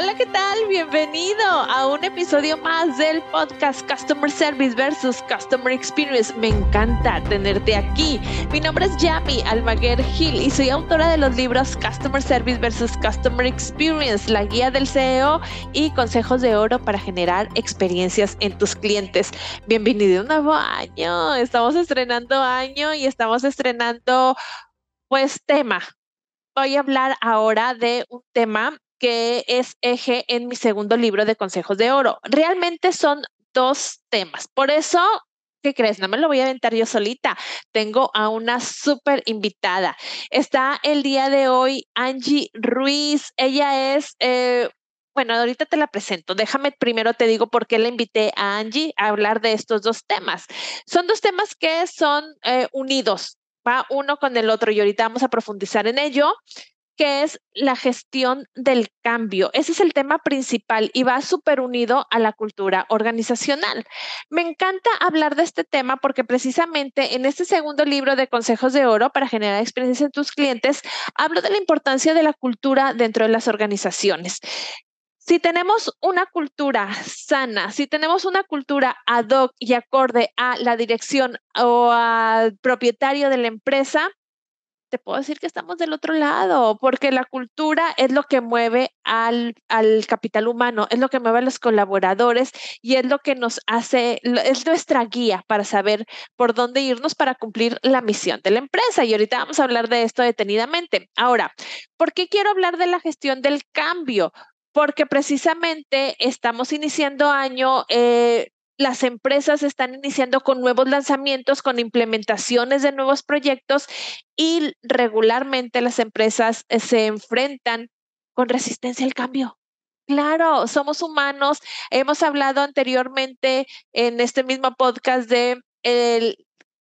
Hola, ¿qué tal? Bienvenido a un episodio más del podcast Customer Service versus Customer Experience. Me encanta tenerte aquí. Mi nombre es Yami Almaguer Gil y soy autora de los libros Customer Service versus Customer Experience, la guía del CEO y consejos de oro para generar experiencias en tus clientes. Bienvenido a un nuevo año. Estamos estrenando año y estamos estrenando pues tema, voy a hablar ahora de un tema que es eje en mi segundo libro de Consejos de Oro. Realmente son dos temas. Por eso, ¿qué crees? No me lo voy a aventar yo solita. Tengo a una súper invitada. Está el día de hoy Angie Ruiz. Ella es... Eh, bueno, ahorita te la presento. Déjame primero te digo por qué la invité a Angie a hablar de estos dos temas. Son dos temas que son eh, unidos, va uno con el otro y ahorita vamos a profundizar en ello que es la gestión del cambio. Ese es el tema principal y va súper unido a la cultura organizacional. Me encanta hablar de este tema porque precisamente en este segundo libro de Consejos de Oro para generar experiencias en tus clientes, hablo de la importancia de la cultura dentro de las organizaciones. Si tenemos una cultura sana, si tenemos una cultura ad hoc y acorde a la dirección o al propietario de la empresa, te puedo decir que estamos del otro lado, porque la cultura es lo que mueve al, al, capital humano, es lo que mueve a los colaboradores y es lo que nos hace, es nuestra guía para saber por dónde irnos para cumplir la misión de la empresa. Y ahorita vamos a hablar de esto detenidamente. Ahora, ¿por qué quiero hablar de la gestión del cambio? Porque precisamente estamos iniciando año, eh, las empresas están iniciando con nuevos lanzamientos, con implementaciones de nuevos proyectos y regularmente las empresas eh, se enfrentan con resistencia al cambio. Claro, somos humanos. Hemos hablado anteriormente en este mismo podcast de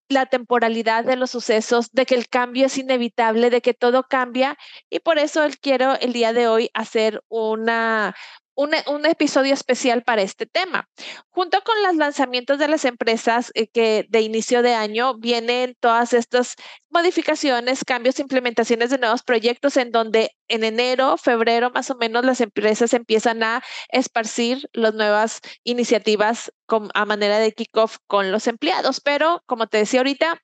la temporalidad de los sucesos, de que el cambio es inevitable, de que todo cambia y por eso quiero el día de hoy hacer una, un, episodio especial para este tema. Junto con los lanzamientos de las empresas eh, que de inicio de año vienen todas estas modificaciones, cambios, implementaciones de nuevos proyectos en donde en enero, febrero más o menos las empresas empiezan a esparcir las nuevas iniciativas a manera de kickoff con los empleados. Pero como te decía ahorita,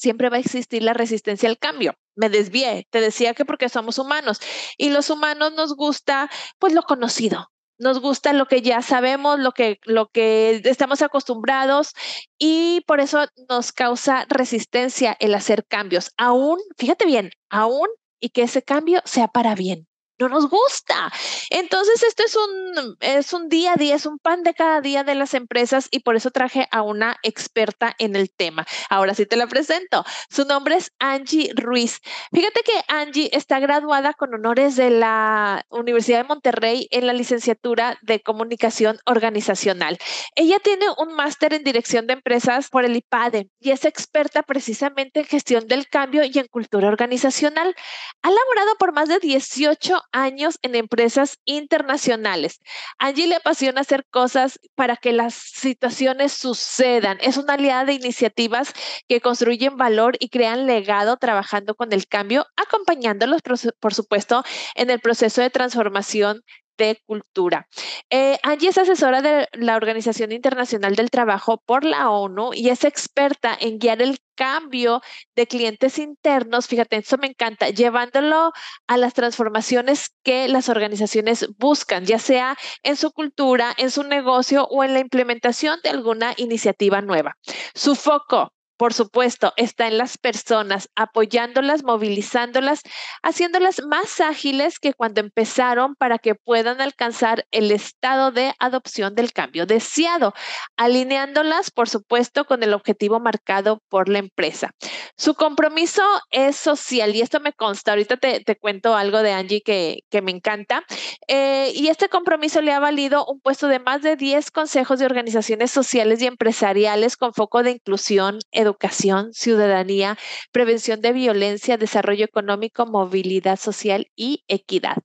siempre va a existir la resistencia al cambio me desvié. Te decía que porque somos humanos y los humanos nos gusta pues lo conocido. Nos gusta lo que ya sabemos, lo que, lo que estamos acostumbrados y por eso nos causa resistencia el hacer cambios. Aún, fíjate bien, aún y que ese cambio sea para bien no nos gusta. Entonces, esto es un, es un día a día, es un pan de cada día de las empresas y por eso traje a una experta en el tema. Ahora sí te la presento. Su nombre es Angie Ruiz. Fíjate que Angie está graduada con honores de la Universidad de Monterrey en la licenciatura de comunicación organizacional. Ella tiene un máster en dirección de empresas por el IPADE y es experta precisamente en gestión del cambio y en cultura organizacional. Ha laborado por más de 18 años en empresas internacionales. Angie le apasiona hacer cosas para que las situaciones sucedan. Es una aliada de iniciativas que construyen valor y crean legado trabajando con el cambio, acompañándolos, por supuesto, en el proceso de transformación de cultura. Eh, Angie es asesora de la Organización Internacional del Trabajo por la ONU y es experta en guiar el cambio de clientes internos, fíjate, eso me encanta, llevándolo a las transformaciones que las organizaciones buscan, ya sea en su cultura, en su negocio o en la implementación de alguna iniciativa nueva. Su foco por supuesto, está en las personas, apoyándolas, movilizándolas, haciéndolas más ágiles que cuando empezaron para que puedan alcanzar el estado de adopción del cambio deseado, alineándolas, por supuesto, con el objetivo marcado por la empresa. Su compromiso es social y esto me consta. Ahorita te, cuento algo de Angie que, me encanta. Eh, y este compromiso le ha valido un puesto de más de 10 consejos de organizaciones sociales y empresariales con foco de inclusión, educación educación, ciudadanía, prevención de violencia, desarrollo económico, movilidad social y equidad.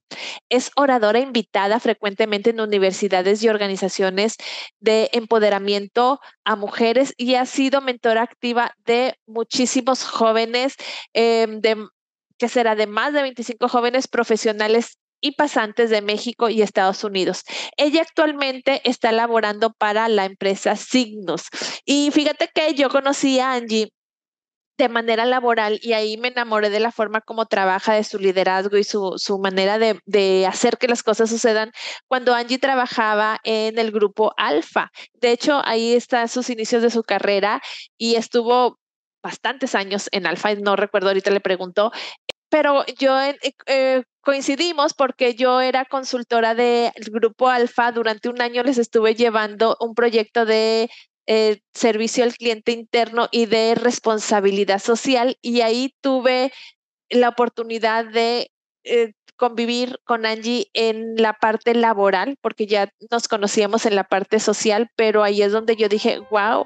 Es oradora invitada frecuentemente en universidades y organizaciones de empoderamiento a mujeres y ha sido mentora activa de muchísimos jóvenes, em, que será de más de 25 jóvenes profesionales y pasantes de México y Estados Unidos. Ella actualmente está laborando para la empresa Signus. Y fíjate que yo conocí a Angie de manera laboral y ahí me enamoré de la forma como trabaja, de su liderazgo y su, su manera de, de, hacer que las cosas sucedan cuando Angie trabajaba en el grupo Alfa. De hecho, ahí están sus inicios de su carrera y estuvo bastantes años en Alfa, no recuerdo, ahorita le pregunto, pero yo eh, eh, coincidimos porque yo era consultora del grupo Alfa, durante un año les estuve llevando un proyecto de eh, servicio al cliente interno y de responsabilidad social y ahí tuve la oportunidad de eh, convivir con Angie en la parte laboral, porque ya nos conocíamos en la parte social, pero ahí es donde yo dije, wow,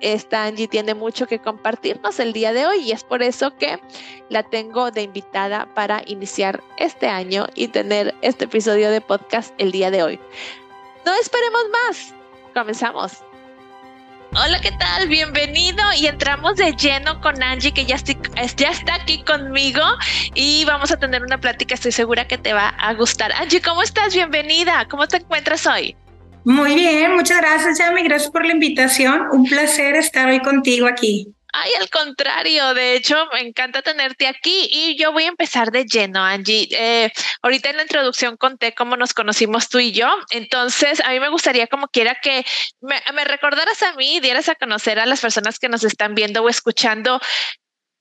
esta Angie tiene mucho que compartirnos el día de hoy y es por eso que la tengo de invitada para iniciar este año y tener este episodio de podcast el día de hoy. No esperemos más, comenzamos. Hola, ¿qué tal? Bienvenido y entramos de lleno con Angie que ya, está aquí conmigo y vamos a tener una plática, estoy segura que te va a gustar. Angie, ¿cómo estás? Bienvenida, ¿cómo te encuentras hoy? Muy bien, muchas gracias, Yami, gracias por la invitación. Un placer estar hoy contigo aquí. Ay, al contrario, de hecho, me encanta tenerte aquí y yo voy a empezar de lleno, Angie. Eh, ahorita en la introducción conté cómo nos conocimos tú y yo, entonces a mí me gustaría como quiera que me, me recordaras a mí dieras a conocer a las personas que nos están viendo o escuchando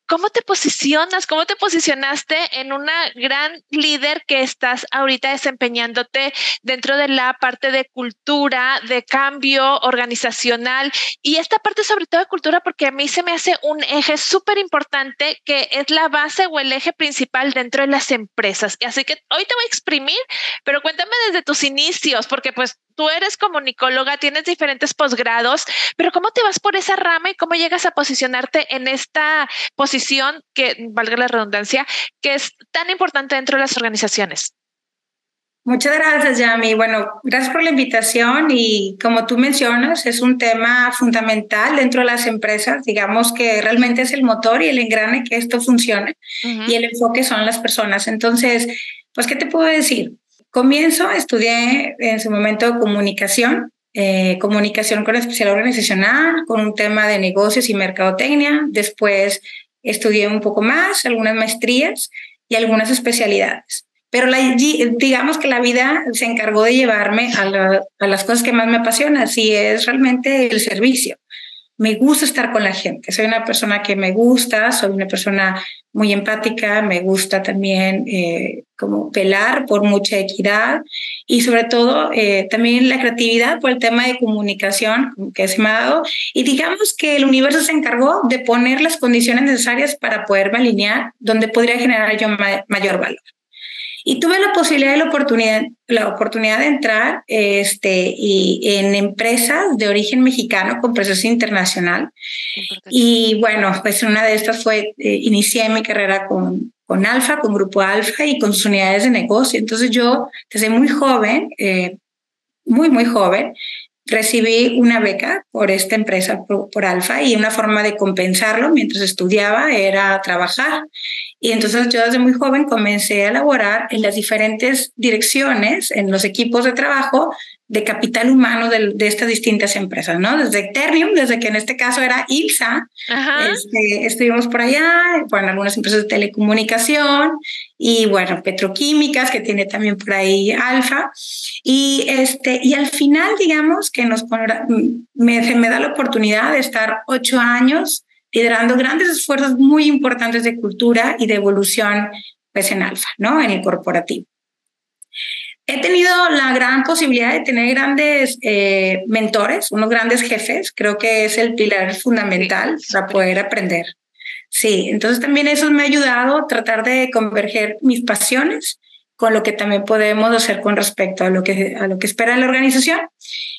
¿Cómo te posicionas? ¿Cómo te posicionaste en una gran líder que estás ahorita desempeñándote dentro de la parte de cultura, de cambio organizacional y esta parte sobre todo de cultura porque a mí se me hace un eje súper importante que es la base o el eje principal dentro de las empresas. Así que hoy te voy a exprimir, pero cuéntame desde tus inicios porque pues tú eres comunicóloga, tienes diferentes posgrados, pero ¿cómo te vas por esa rama y cómo llegas a posicionarte en esta posición que, valga la redundancia, que es tan importante dentro de las organizaciones? Muchas gracias, Yami. Bueno, gracias por la invitación y como tú mencionas, es un tema fundamental dentro de las empresas. Digamos que realmente es el motor y el engrane que esto funcione y el enfoque son las personas. Entonces, pues, ¿qué te puedo decir? Comienzo, estudié en su momento comunicación, eh, comunicación con especial organizacional, con un tema de negocios y mercadotecnia. Después estudié un poco más, algunas maestrías y algunas especialidades. Pero la, digamos que la vida se encargó de llevarme a, a las cosas que más me apasionan, si es realmente el servicio me gusta estar con la gente. Soy una persona que me gusta, soy una persona muy empática, me gusta también eh, como pelar por mucha equidad y sobre todo eh, también la creatividad por el tema de comunicación que se me ha dado. Y digamos que el universo se encargó de poner las condiciones necesarias para poderme alinear donde podría generar yo mayor valor. Y tuve la posibilidad y la oportunidad, la oportunidad de entrar este, y, en empresas de origen mexicano con presencia internacional. Y bueno, pues una de estas fue, eh, inicié mi carrera con, con Alfa, con Grupo Alfa y con sus unidades de negocio. Entonces yo, desde muy joven, eh, muy, muy joven, recibí una beca por esta empresa, por, Alfa, y una forma de compensarlo mientras estudiaba era trabajar. Y entonces yo desde muy joven comencé a laborar en las diferentes direcciones, en los equipos de trabajo de capital humano de, de, estas distintas empresas, ¿no? Desde Ethereum, desde que en este caso era ILSA, este, estuvimos por allá, bueno, algunas empresas de telecomunicación y bueno, petroquímicas, que tiene también por ahí Alfa. Y, este, y al final, digamos que nos me, me da la oportunidad de estar ocho años liderando grandes esfuerzos muy importantes de cultura y de evolución pues en Alfa, ¿no? En el corporativo. He tenido la gran posibilidad de tener grandes eh, mentores, unos grandes jefes. Creo que es el pilar fundamental para poder aprender. Sí, entonces también eso me ha ayudado a tratar de converger mis pasiones con lo que también podemos hacer con respecto a lo que, a lo que espera la organización.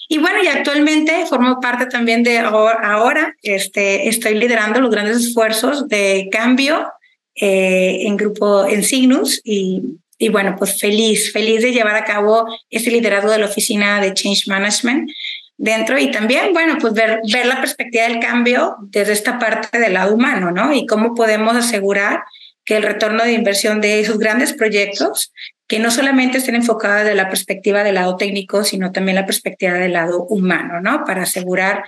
Y bueno, y actualmente formo parte también de ahora, este, estoy liderando los grandes esfuerzos de cambio eh, en grupo en Signus y bueno, pues feliz, feliz de llevar a cabo este liderazgo de la oficina de Change Management dentro y también, bueno, pues ver, ver la perspectiva del cambio desde esta parte del lado humano, ¿no? Y cómo podemos asegurar que el retorno de inversión de esos grandes proyectos que no solamente estén enfocadas de la perspectiva del lado técnico, sino también la perspectiva del lado humano, ¿no? Para asegurar,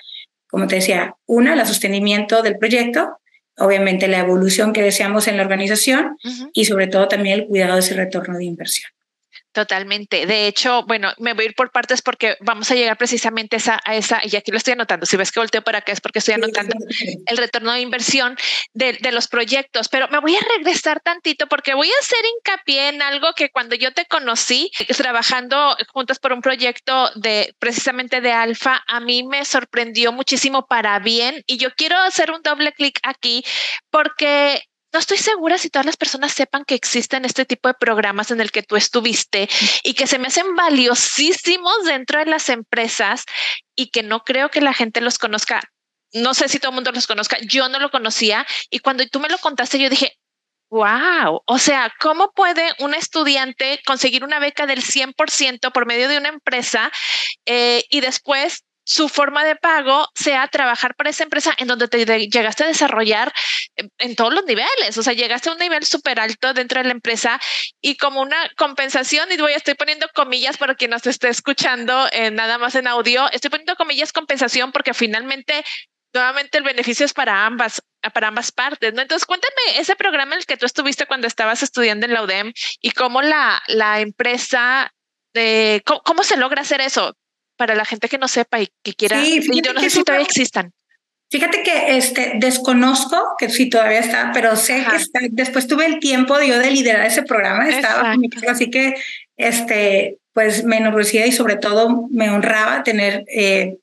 como te decía, una, el sostenimiento del proyecto, obviamente la evolución que deseamos en la organización y sobre todo también el cuidado de ese retorno de inversión. Totalmente. De hecho, bueno, me voy a ir por partes porque vamos a llegar precisamente a esa, y aquí lo estoy anotando. Si ves que volteo para acá es porque estoy anotando el retorno de inversión de, de, los proyectos, pero me voy a regresar tantito porque voy a hacer hincapié en algo que cuando yo te conocí trabajando juntas por un proyecto de precisamente de Alfa, a mí me sorprendió muchísimo para bien y yo quiero hacer un doble clic aquí porque no estoy segura si todas las personas sepan que existen este tipo de programas en el que tú estuviste y que se me hacen valiosísimos dentro de las empresas y que no creo que la gente los conozca. No sé si todo el mundo los conozca. Yo no lo conocía y cuando tú me lo contaste, yo dije, Wow, o sea, ¿cómo puede un estudiante conseguir una beca del 100% por medio de una empresa eh, y después su forma de pago sea trabajar para esa empresa en donde te llegaste a desarrollar en, todos los niveles, o sea, llegaste a un nivel súper alto dentro de la empresa y como una compensación, y voy, estoy poniendo comillas para quien nos esté escuchando eh, nada más en audio, estoy poniendo comillas compensación porque finalmente nuevamente el beneficio es para ambas, para ambas partes, ¿no? Entonces, cuéntame ese programa en el que tú estuviste cuando estabas estudiando en la UDEM y cómo la, la empresa, de, eh, cómo se logra hacer eso para la gente que no sepa y que quiera, sí, y no sé si todavía existan. Fíjate que este, desconozco que si todavía está, pero sé que está, después tuve el tiempo de yo de liderar ese programa, estaba así que este, pues me enorgullecía y sobre todo me honraba tener eh,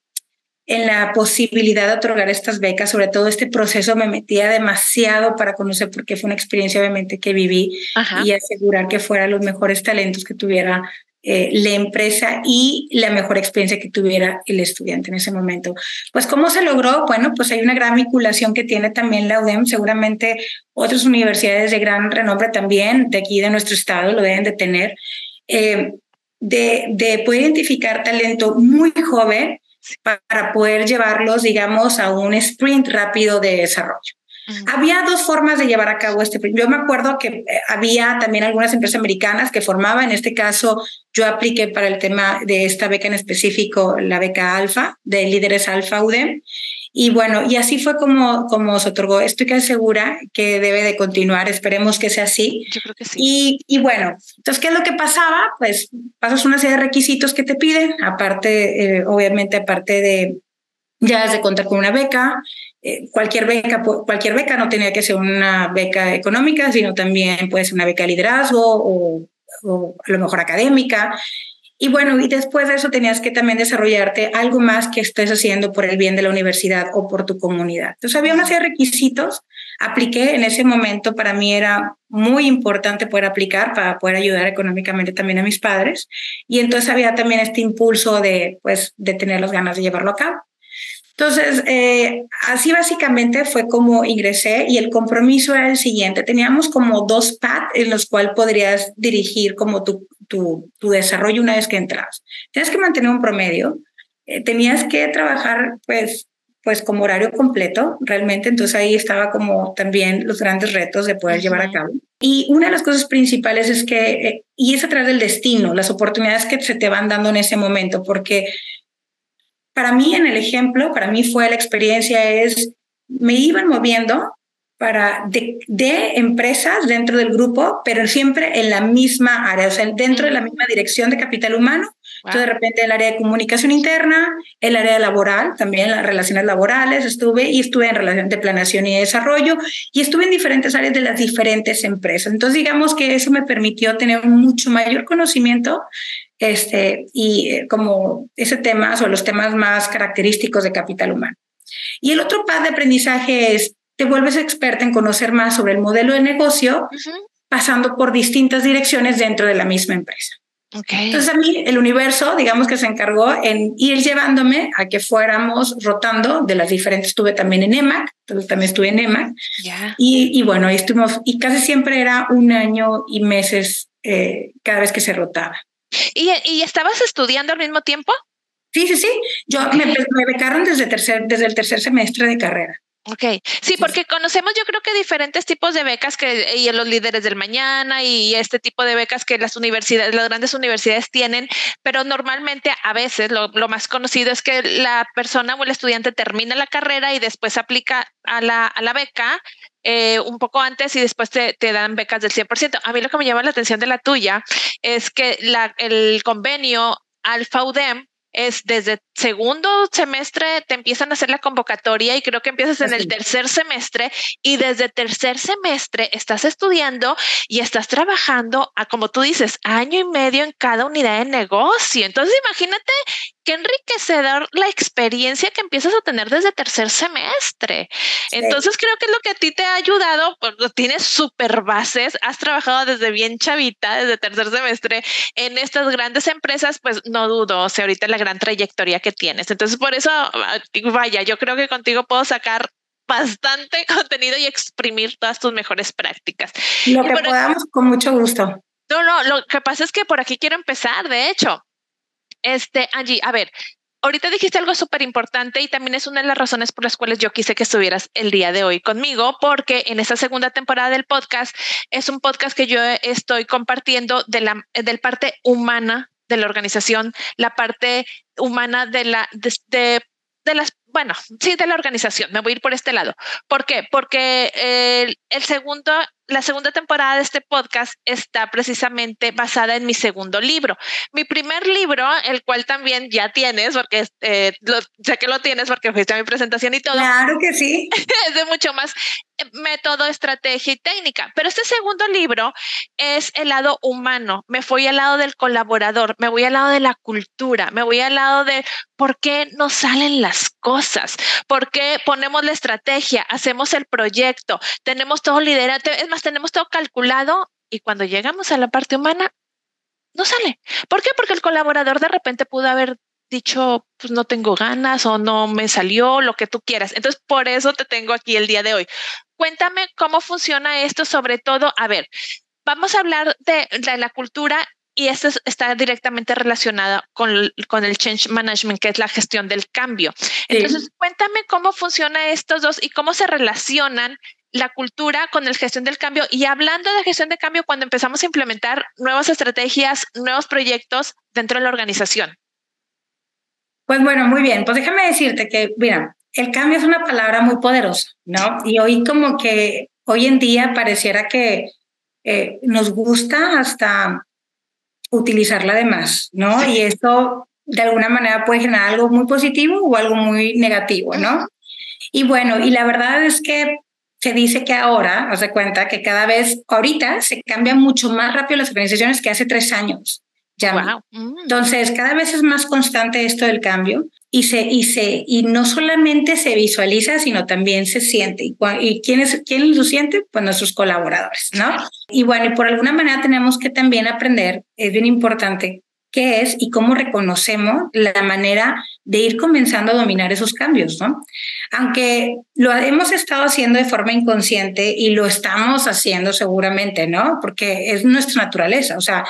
en la posibilidad de otorgar estas becas, sobre todo este proceso me metía demasiado para conocer porque fue una experiencia obviamente que viví y asegurar que fueran los mejores talentos que tuviera eh, la empresa y la mejor experiencia que tuviera el estudiante en ese momento. Pues cómo se logró, bueno, pues hay una gran vinculación que tiene también la UDEM, seguramente otras universidades de gran renombre también de aquí de nuestro estado lo deben de tener, eh, de, de poder identificar talento muy joven para poder llevarlos, digamos, a un sprint rápido de desarrollo. Había dos formas de llevar a cabo este. Yo me acuerdo que eh, había también algunas empresas americanas que formaban, en este caso yo apliqué para el tema de esta beca en específico, la beca Alfa, de líderes Alfa UDEM. Y bueno, y así fue como, como se otorgó. Estoy casi segura que debe de continuar. Esperemos que sea así. Yo creo que sí. Y, y bueno, entonces, ¿qué es lo que pasaba? Pues pasas una serie de requisitos que te piden, aparte, eh, obviamente, aparte de ya de contar con una beca, eh, cualquier beca, cualquier beca no tenía que ser una beca económica, sino también puede ser una beca de liderazgo o, a lo mejor académica. Y bueno, y después de eso tenías que también desarrollarte algo más que estés haciendo por el bien de la universidad o por tu comunidad. Entonces había una serie de requisitos. Apliqué en ese momento, para mí era muy importante poder aplicar para poder ayudar económicamente también a mis padres. Y entonces había también este impulso de, pues, de tener las ganas de llevarlo a cabo. Entonces, eh, así básicamente fue como ingresé y el compromiso era el siguiente. Teníamos como dos pads en los cuales podrías dirigir como tu, tu, tu desarrollo una vez que entras. Tienes que mantener un promedio, eh, tenías que trabajar pues, pues como horario completo realmente, entonces ahí estaba como también los grandes retos de poder llevar a cabo. Y una de las cosas principales es que, eh, y es a través del destino, las oportunidades que se te van dando en ese momento, porque para mí en el ejemplo, para mí fue la experiencia es, me iban moviendo para de, empresas dentro del grupo, pero siempre en la misma área, o sea, dentro de la misma dirección de capital humano. Entonces, de repente, el área de comunicación interna, el área laboral, también las relaciones laborales, estuve y estuve en relación de planeación y desarrollo y estuve en diferentes áreas de las diferentes empresas. Entonces, digamos que eso me permitió tener mucho mayor conocimiento este, y eh, como ese tema o los temas más característicos de capital humano. Y el otro pad de aprendizaje es, te vuelves experta en conocer más sobre el modelo de negocio, pasando por distintas direcciones dentro de la misma empresa. Entonces a mí el universo, digamos que se encargó en ir llevándome a que fuéramos rotando de las diferentes, estuve también en EMAC, entonces también estuve en EMAC, y, y, bueno, estuvimos, y casi siempre era un año y meses eh, cada vez que se rotaba. ¿Y, ¿Y, estabas estudiando al mismo tiempo? Sí, sí, sí. Yo me, me, becaron desde, tercer, desde el tercer semestre de carrera. Ok, sí, porque conocemos yo creo que diferentes tipos de becas que y los líderes del mañana y este tipo de becas que las universidades, las grandes universidades tienen, pero normalmente a veces lo, más conocido es que la persona o el estudiante termina la carrera y después aplica a la, a la beca eh, un poco antes y después te, te, dan becas del 100%. A mí lo que me llama la atención de la tuya es que la, el convenio Alfa UDEM es desde segundo semestre te empiezan a hacer la convocatoria y creo que empiezas en el tercer semestre y desde tercer semestre estás estudiando y estás trabajando a, como tú dices, año y medio en cada unidad de negocio. Entonces imagínate qué enriquecedor la experiencia que empiezas a tener desde tercer semestre. Entonces creo que es lo que a ti te ha ayudado, pues, tienes súper bases, has trabajado desde bien chavita, desde tercer semestre en estas grandes empresas, pues no dudo, o sea, ahorita la gran trayectoria que tienes. Entonces, por eso, ah, vaya, yo creo que contigo puedo sacar bastante contenido y exprimir todas tus mejores prácticas. Lo que podamos, con mucho gusto. No, no, lo que pasa es que por aquí quiero empezar, de hecho. Este, Angie, a ver, ahorita dijiste algo súper importante y también es una de las razones por las cuales yo quise que estuvieras el día de hoy conmigo, porque en esta segunda temporada del podcast es un podcast que yo estoy compartiendo de la del parte humana de la organización, la parte humana de la de, de, las bueno, sí, de la organización. Me voy a ir por este lado. ¿Por qué? Porque el, el segundo la segunda temporada de este podcast está precisamente basada en mi segundo libro. Mi primer libro, el cual también ya tienes, porque eh, sé que lo tienes porque fuiste a mi presentación y todo. Claro que sí. es de mucho más eh, método, estrategia y técnica. Pero este segundo libro es el lado humano. Me fui al lado del colaborador, me voy al lado de la cultura, me voy al lado de por qué no salen las cosas, por qué ponemos la estrategia, hacemos el proyecto, tenemos todo liderado. Es más, tenemos todo calculado y cuando llegamos a la parte humana, no sale. ¿Por qué? Porque el colaborador de repente pudo haber dicho, pues no tengo ganas o no me salió, lo que tú quieras. Entonces, por eso te tengo aquí el día de hoy. Cuéntame cómo funciona esto, sobre todo, a ver, vamos a hablar de, la cultura y esto está directamente relacionado con, con, el change management, que es la gestión del cambio. Entonces, cuéntame cómo funciona estos dos y cómo se relacionan la cultura con el gestión del cambio y hablando de gestión de cambio cuando empezamos a implementar nuevas estrategias, nuevos proyectos dentro de la organización. Pues bueno, muy bien. Pues déjame decirte que, mira, el cambio es una palabra muy poderosa, ¿no? Y hoy como que hoy en día pareciera que eh, nos gusta hasta utilizarla de más, ¿no? Y esto de alguna manera puede generar algo muy positivo o algo muy negativo, ¿no? Y bueno, y la verdad es que se dice que ahora, haz de cuenta que cada vez, ahorita se cambian mucho más rápido las organizaciones que hace tres años. Ya. Mm. Entonces, cada vez es más constante esto del cambio y, se, y, se, y no solamente se visualiza, sino también se siente. ¿Y, y quién, es, quién lo siente? Pues nuestros colaboradores, ¿no? Y bueno, y por alguna manera tenemos que también aprender, es bien importante, qué es y cómo reconocemos la manera de ir comenzando a dominar esos cambios, ¿no? Aunque lo hemos estado haciendo de forma inconsciente y lo estamos haciendo seguramente, ¿no? Porque es nuestra naturaleza, o sea,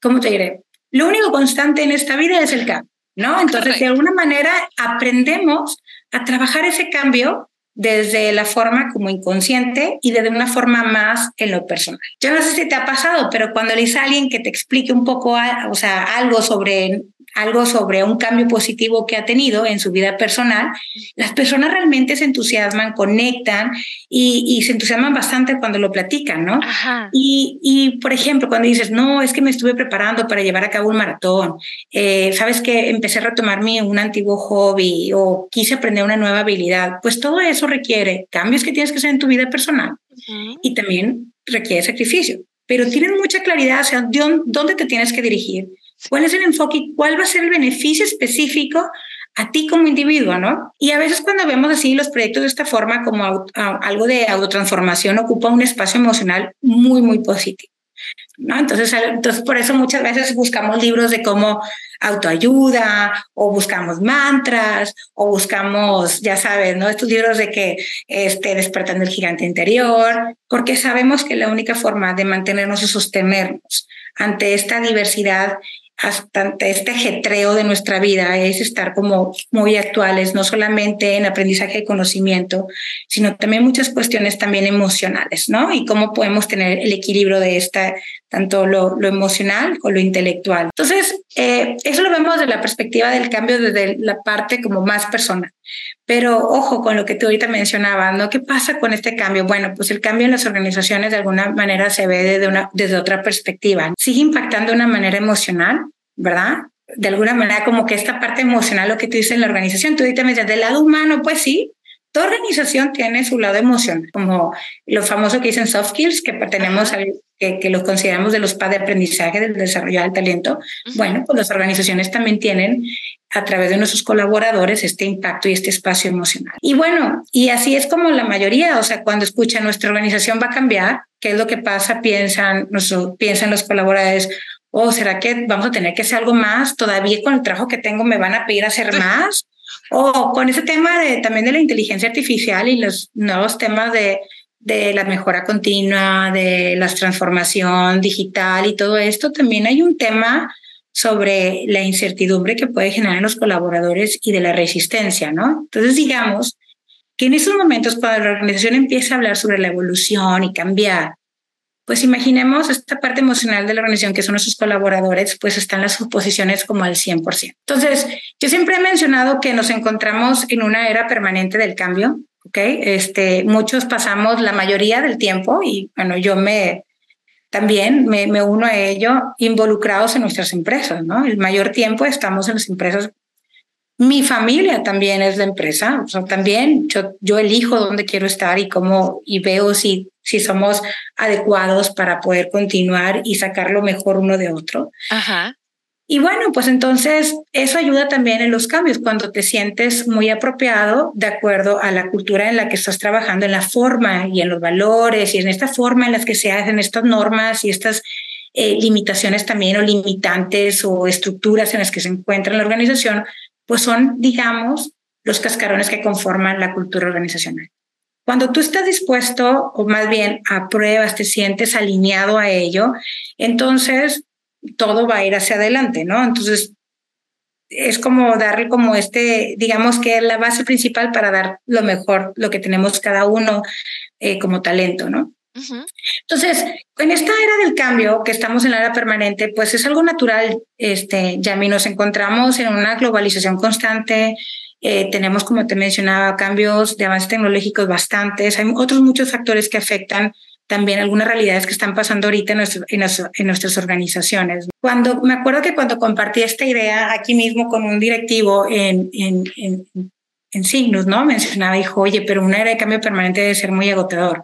¿cómo te diré? Lo único constante en esta vida es el cambio, ¿no? Entonces, de alguna manera aprendemos a trabajar ese cambio desde la forma como inconsciente y desde una forma más en lo personal. Yo no sé si te ha pasado, pero cuando lees a alguien que te explique un poco, o sea, algo sobre algo sobre un cambio positivo que ha tenido en su vida personal, las personas realmente se entusiasman, conectan y, se entusiasman bastante cuando lo platican, ¿no? Y, y, por ejemplo, cuando dices, no, es que me estuve preparando para llevar a cabo un maratón, eh, sabes que empecé a retomar mi, un antiguo hobby o quise aprender una nueva habilidad, pues todo eso requiere cambios que tienes que hacer en tu vida personal y también requiere sacrificio. Pero tienes mucha claridad hacia dónde te tienes que dirigir, ¿Cuál es el enfoque y cuál va a ser el beneficio específico a ti como individuo, ¿no? Y a veces cuando vemos así los proyectos de esta forma, como algo de autotransformación, ocupa un espacio emocional muy, muy positivo. ¿No? Entonces, entonces, por eso muchas veces buscamos libros de cómo autoayuda o buscamos mantras o buscamos, ya sabes, ¿no? Estos libros de que esté despertando el gigante interior, porque sabemos que la única forma de mantenernos y sostenernos ante esta diversidad hasta este ajetreo de nuestra vida es estar como muy actuales, no solamente en aprendizaje y conocimiento, sino también muchas cuestiones también emocionales, ¿no? Y cómo podemos tener el equilibrio de esta, tanto lo, lo emocional o lo intelectual. Entonces, eh, eso lo vemos desde la perspectiva del cambio desde la parte como más personal. Pero ojo con lo que tú ahorita mencionabas, ¿no? ¿Qué pasa con este cambio? Bueno, pues el cambio en las organizaciones de alguna manera se ve desde, una, desde otra perspectiva. Sigue impactando de una manera emocional, ¿verdad? De alguna manera como que esta parte emocional, lo que tú dices en la organización, tú ahorita me dices, del lado humano, pues sí, toda organización tiene su lado emocional, como lo famoso que dicen soft skills, que que, que los consideramos de los padres de aprendizaje, del desarrollo del talento. Bueno, pues las organizaciones también tienen a través de nuestros colaboradores este impacto y este espacio emocional. Y bueno, y así es como la mayoría, o sea, cuando escuchan nuestra organización va a cambiar, ¿qué es lo que pasa? Piensan, piensan los colaboradores, o oh, ¿será que vamos a tener que hacer algo más? Todavía con el trabajo que tengo me van a pedir hacer más. O con ese tema de, también de la inteligencia artificial y los nuevos temas de, de la mejora continua, de la transformación digital y todo esto, también hay un tema sobre la incertidumbre que puede generar en los colaboradores y de la resistencia, ¿no? Entonces, digamos que en esos momentos, cuando la organización empieza a hablar sobre la evolución y cambiar, pues imaginemos esta parte emocional de la organización, que son nuestros colaboradores, pues están las suposiciones como al 100%. Entonces, yo siempre he mencionado que nos encontramos en una era permanente del cambio, ¿ok? Este, muchos pasamos la mayoría del tiempo y bueno, yo me también me, me, uno a ello involucrados en nuestras empresas, ¿no? El mayor tiempo estamos en las empresas. Mi familia también es la empresa, o sea, también yo, yo elijo dónde quiero estar y cómo, y veo si, si somos adecuados para poder continuar y sacar lo mejor uno de otro. Ajá. Y bueno, pues entonces eso ayuda también en los cambios, cuando te sientes muy apropiado de acuerdo a la cultura en la que estás trabajando, en la forma y en los valores y en esta forma en las que se hacen estas normas y estas eh, limitaciones también o limitantes o estructuras en las que se encuentra la organización, pues son, digamos, los cascarones que conforman la cultura organizacional. Cuando tú estás dispuesto o más bien apruebas, te sientes alineado a ello, entonces todo va a ir hacia adelante, ¿no? Entonces, es como darle como este, digamos que es la base principal para dar lo mejor, lo que tenemos cada uno eh, como talento, ¿no? Entonces, en esta era del cambio, que estamos en la era permanente, pues es algo natural, este, Yami, nos encontramos en una globalización constante, eh, tenemos, como te mencionaba, cambios de avances tecnológicos bastantes, hay otros muchos factores que afectan también algunas realidades que están pasando ahorita en, en, nuestras organizaciones. Cuando me acuerdo que cuando compartí esta idea aquí mismo con un directivo en, en, en, Signos, ¿no? Mencionaba, dijo, oye, pero una era de cambio permanente debe ser muy agotador.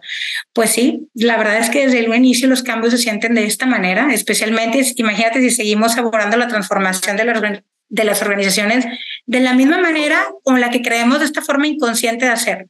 Pues sí, la verdad es que desde el inicio los cambios se sienten de esta manera, especialmente, imagínate si seguimos abordando la transformación de, la, de las organizaciones de la misma manera con la que creemos de esta forma inconsciente de hacerlo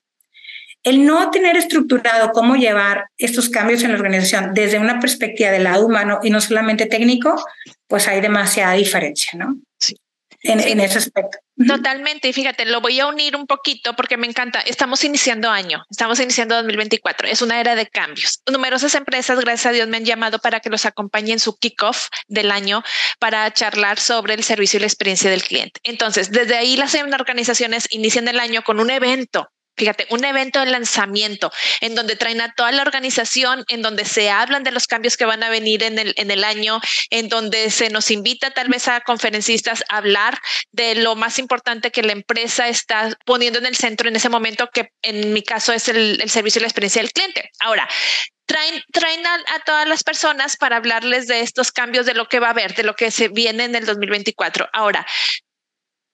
el no tener estructurado cómo llevar estos cambios en la organización desde una perspectiva del lado humano y no solamente técnico, pues hay demasiada diferencia, ¿no? Sí. En, en, ese aspecto. Totalmente. Y fíjate, lo voy a unir un poquito porque me encanta. Estamos iniciando año, estamos iniciando 2024. Es una era de cambios. Numerosas empresas, gracias a Dios, me han llamado para que los acompañe en su kickoff del año para charlar sobre el servicio y la experiencia del cliente. Entonces, desde ahí las organizaciones inician el año con un evento Fíjate, un evento de lanzamiento en donde traen a toda la organización, en donde se hablan de los cambios que van a venir en el, en el año, en donde se nos invita tal vez a conferencistas a hablar de lo más importante que la empresa está poniendo en el centro en ese momento, que en mi caso es el, servicio y la experiencia del cliente. Ahora, traen, traen a, a, todas las personas para hablarles de estos cambios, de lo que va a haber, de lo que se viene en el 2024. Ahora,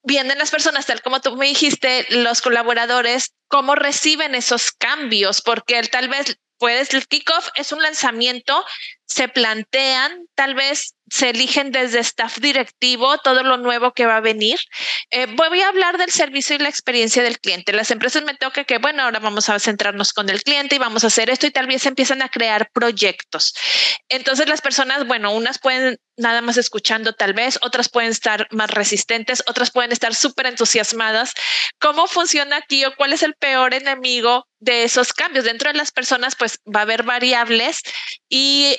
vienen las personas, tal como tú me dijiste, los colaboradores, cómo reciben esos cambios, porque tal vez puedes, el kickoff es un lanzamiento, se plantean, tal vez se eligen desde staff directivo todo lo nuevo que va a venir. Eh, voy a hablar del servicio y la experiencia del cliente. Las empresas me toca que, bueno, ahora vamos a centrarnos con el cliente y vamos a hacer esto y tal vez empiezan a crear proyectos. Entonces las personas, bueno, unas pueden nada más escuchando tal vez, otras pueden estar más resistentes, otras pueden estar súper entusiasmadas. ¿Cómo funciona aquí o cuál es el peor enemigo de esos cambios? Dentro de las personas, pues va a haber variables y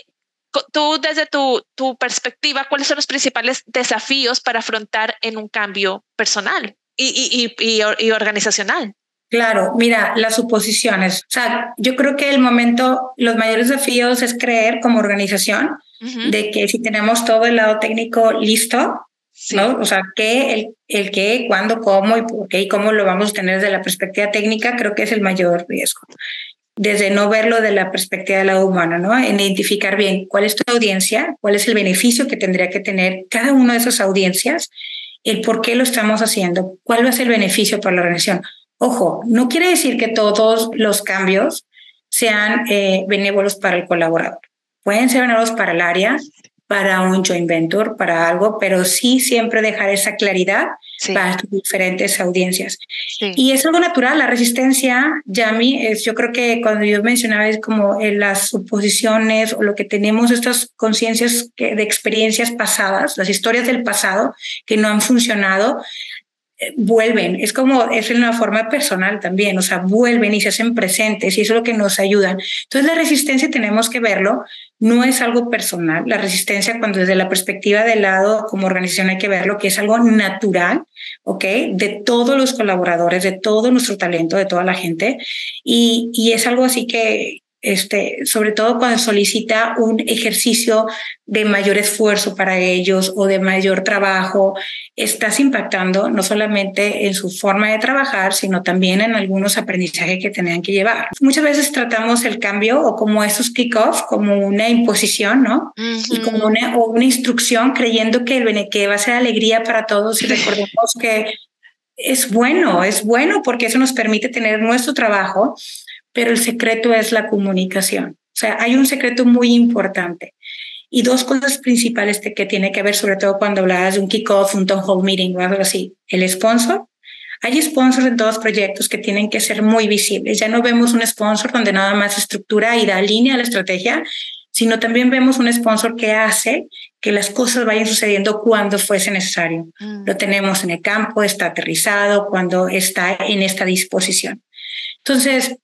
tú desde tu, tu perspectiva, ¿cuáles son los principales desafíos para afrontar en un cambio personal y, y, y, y organizacional? Claro, mira, las suposiciones. O sea, yo creo que el momento, los mayores desafíos es creer como organización de que si tenemos todo el lado técnico listo, ¿no? O sea, que el, el qué, cuándo, cómo y por qué y cómo lo vamos a tener desde la perspectiva técnica, creo que es el mayor riesgo. Desde no verlo de la perspectiva de la humana, ¿no? En identificar bien cuál es tu audiencia, cuál es el beneficio que tendría que tener cada una de esas audiencias, el por qué lo estamos haciendo, cuál va a ser el beneficio para la organización Ojo, no quiere decir que todos los cambios sean eh, benévolos para el colaborador. Pueden ser benévolos para el área, para un joint venture, para algo, pero sí siempre dejar esa claridad para diferentes audiencias. Y es algo natural, la resistencia, Yami, es, yo creo que cuando yo mencionaba es como en las suposiciones o lo que tenemos, estas conciencias de experiencias pasadas, las historias del pasado que no han funcionado, vuelven, es como, es una forma personal también, o sea, vuelven y se hacen presentes y eso es lo que nos ayudan. Entonces la resistencia tenemos que verlo, no es algo personal, la resistencia cuando desde la perspectiva del lado como organización hay que verlo, que es algo natural, ¿ok? De todos los colaboradores, de todo nuestro talento, de toda la gente, y, y es algo así que, este, sobre todo cuando solicita un ejercicio de mayor esfuerzo para ellos o de mayor trabajo, estás impactando no solamente en su forma de trabajar, sino también en algunos aprendizajes que tenían que llevar. Muchas veces tratamos el cambio o como esos kick-off, como una imposición, ¿no? Y como una, o una instrucción creyendo que, el, que va a ser alegría para todos y recordemos que es bueno, es bueno porque eso nos permite tener nuestro trabajo, pero el secreto es la comunicación. O sea, hay un secreto muy importante. Y dos cosas principales que tiene que ver, sobre todo cuando hablas de un kickoff, un town hall meeting o algo así. El sponsor. Hay sponsors en todos proyectos que tienen que ser muy visibles. Ya no vemos un sponsor donde nada más estructura y da línea a la estrategia, sino también vemos un sponsor que hace que las cosas vayan sucediendo cuando fuese necesario. Mm. Lo tenemos en el campo, está aterrizado, cuando está en esta disposición. Entonces,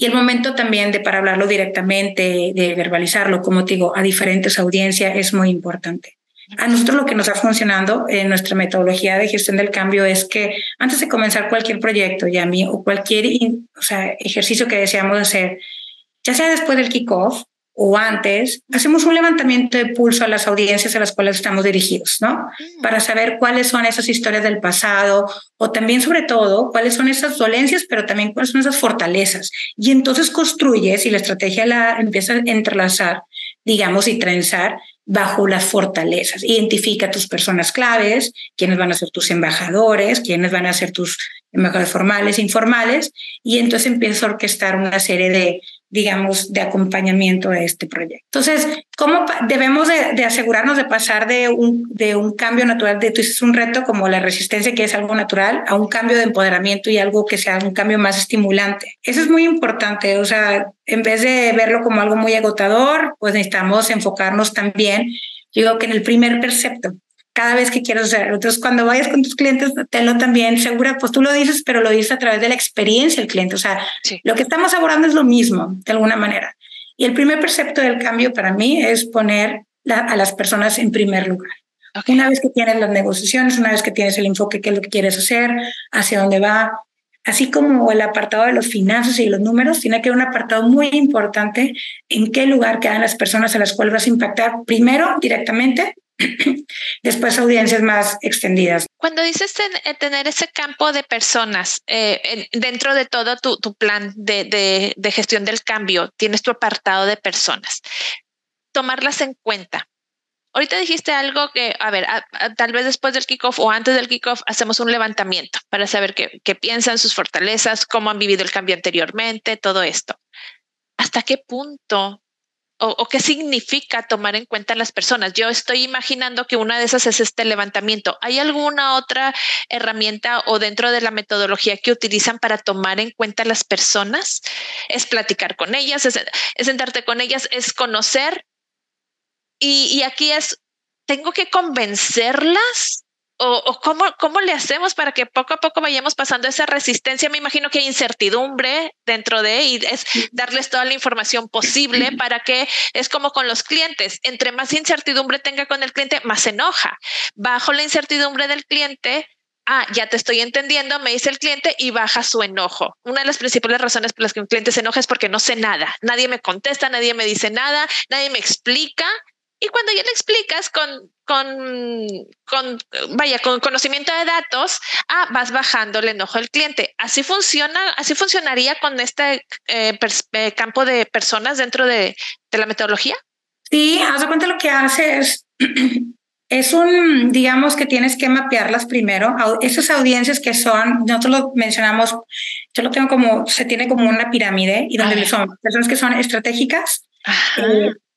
y el momento también de para hablarlo directamente, de verbalizarlo, como te digo, a diferentes audiencias es muy importante. A nosotros lo que nos ha funcionado en nuestra metodología de gestión del cambio es que antes de comenzar cualquier proyecto, ya mí, o cualquier ejercicio que deseamos hacer, ya sea después del kickoff o antes, hacemos un levantamiento de pulso a las audiencias a las cuales estamos dirigidos, ¿no? Mm. Para saber cuáles son esas historias del pasado o también, sobre todo, cuáles son esas dolencias, pero también cuáles son esas fortalezas. Y entonces construyes y la estrategia la empieza a entrelazar, digamos, y trenzar bajo las fortalezas. Identifica tus personas claves, quiénes van a ser tus embajadores, quiénes van a ser tus embajadores formales, informales, y entonces empieza a orquestar una serie de digamos, de acompañamiento a este proyecto. Entonces, ¿cómo debemos de, asegurarnos de pasar de un, de un cambio natural, de tú dices un reto como la resistencia, que es algo natural, a un cambio de empoderamiento y algo que sea un cambio más estimulante? Eso es muy importante, o sea, en vez de verlo como algo muy agotador, pues necesitamos enfocarnos también, digo que en el primer percepto, cada vez que quieres hacer. Entonces, cuando vayas con tus clientes, tenlo también segura, pues tú lo dices, pero lo dices a través de la experiencia del cliente. O sea, lo que estamos abordando es lo mismo, de alguna manera. Y el primer precepto del cambio para mí es poner a las personas en primer lugar. Una vez que tienes las negociaciones, una vez que tienes el enfoque, qué es lo que quieres hacer, hacia dónde va, así como el apartado de los finanzas y los números, tiene que haber un apartado muy importante en qué lugar quedan las personas a las cuales vas a impactar primero directamente después audiencias más extendidas. Cuando dices eh, tener ese campo de personas eh, dentro de todo tu, tu plan de, de, gestión del cambio, tienes tu apartado de personas, tomarlas en cuenta. Ahorita dijiste algo que, a ver, tal vez después del kickoff o antes del kickoff hacemos un levantamiento para saber qué, qué piensan, sus fortalezas, cómo han vivido el cambio anteriormente, todo esto. ¿Hasta qué punto o, qué significa tomar en cuenta las personas. Yo estoy imaginando que una de esas es este levantamiento. ¿Hay alguna otra herramienta o dentro de la metodología que utilizan para tomar en cuenta las personas? Es platicar con ellas, es, sentarte con ellas, es conocer. Y, y aquí es, tengo que convencerlas o, cómo, cómo le hacemos para que poco a poco vayamos pasando esa resistencia. Me imagino que hay incertidumbre dentro de y es darles toda la información posible para que es como con los clientes. Entre más incertidumbre tenga con el cliente, más se enoja. Bajo la incertidumbre del cliente, ah, ya te estoy entendiendo, me dice el cliente y baja su enojo. Una de las principales razones por las que un cliente se enoja es porque no sé nada. Nadie me contesta, nadie me dice nada, nadie me explica y cuando ya le explicas con, con, con, vaya, con conocimiento de datos, ah, vas bajando el enojo del cliente. Así funciona, así funcionaría con este eh, eh, campo de personas dentro de, de la metodología. Sí, haz de cuenta lo que haces es un, digamos que tienes que mapearlas primero. Esas audiencias que son, nosotros lo mencionamos, yo lo tengo como, se tiene como una pirámide y donde son personas que son estratégicas,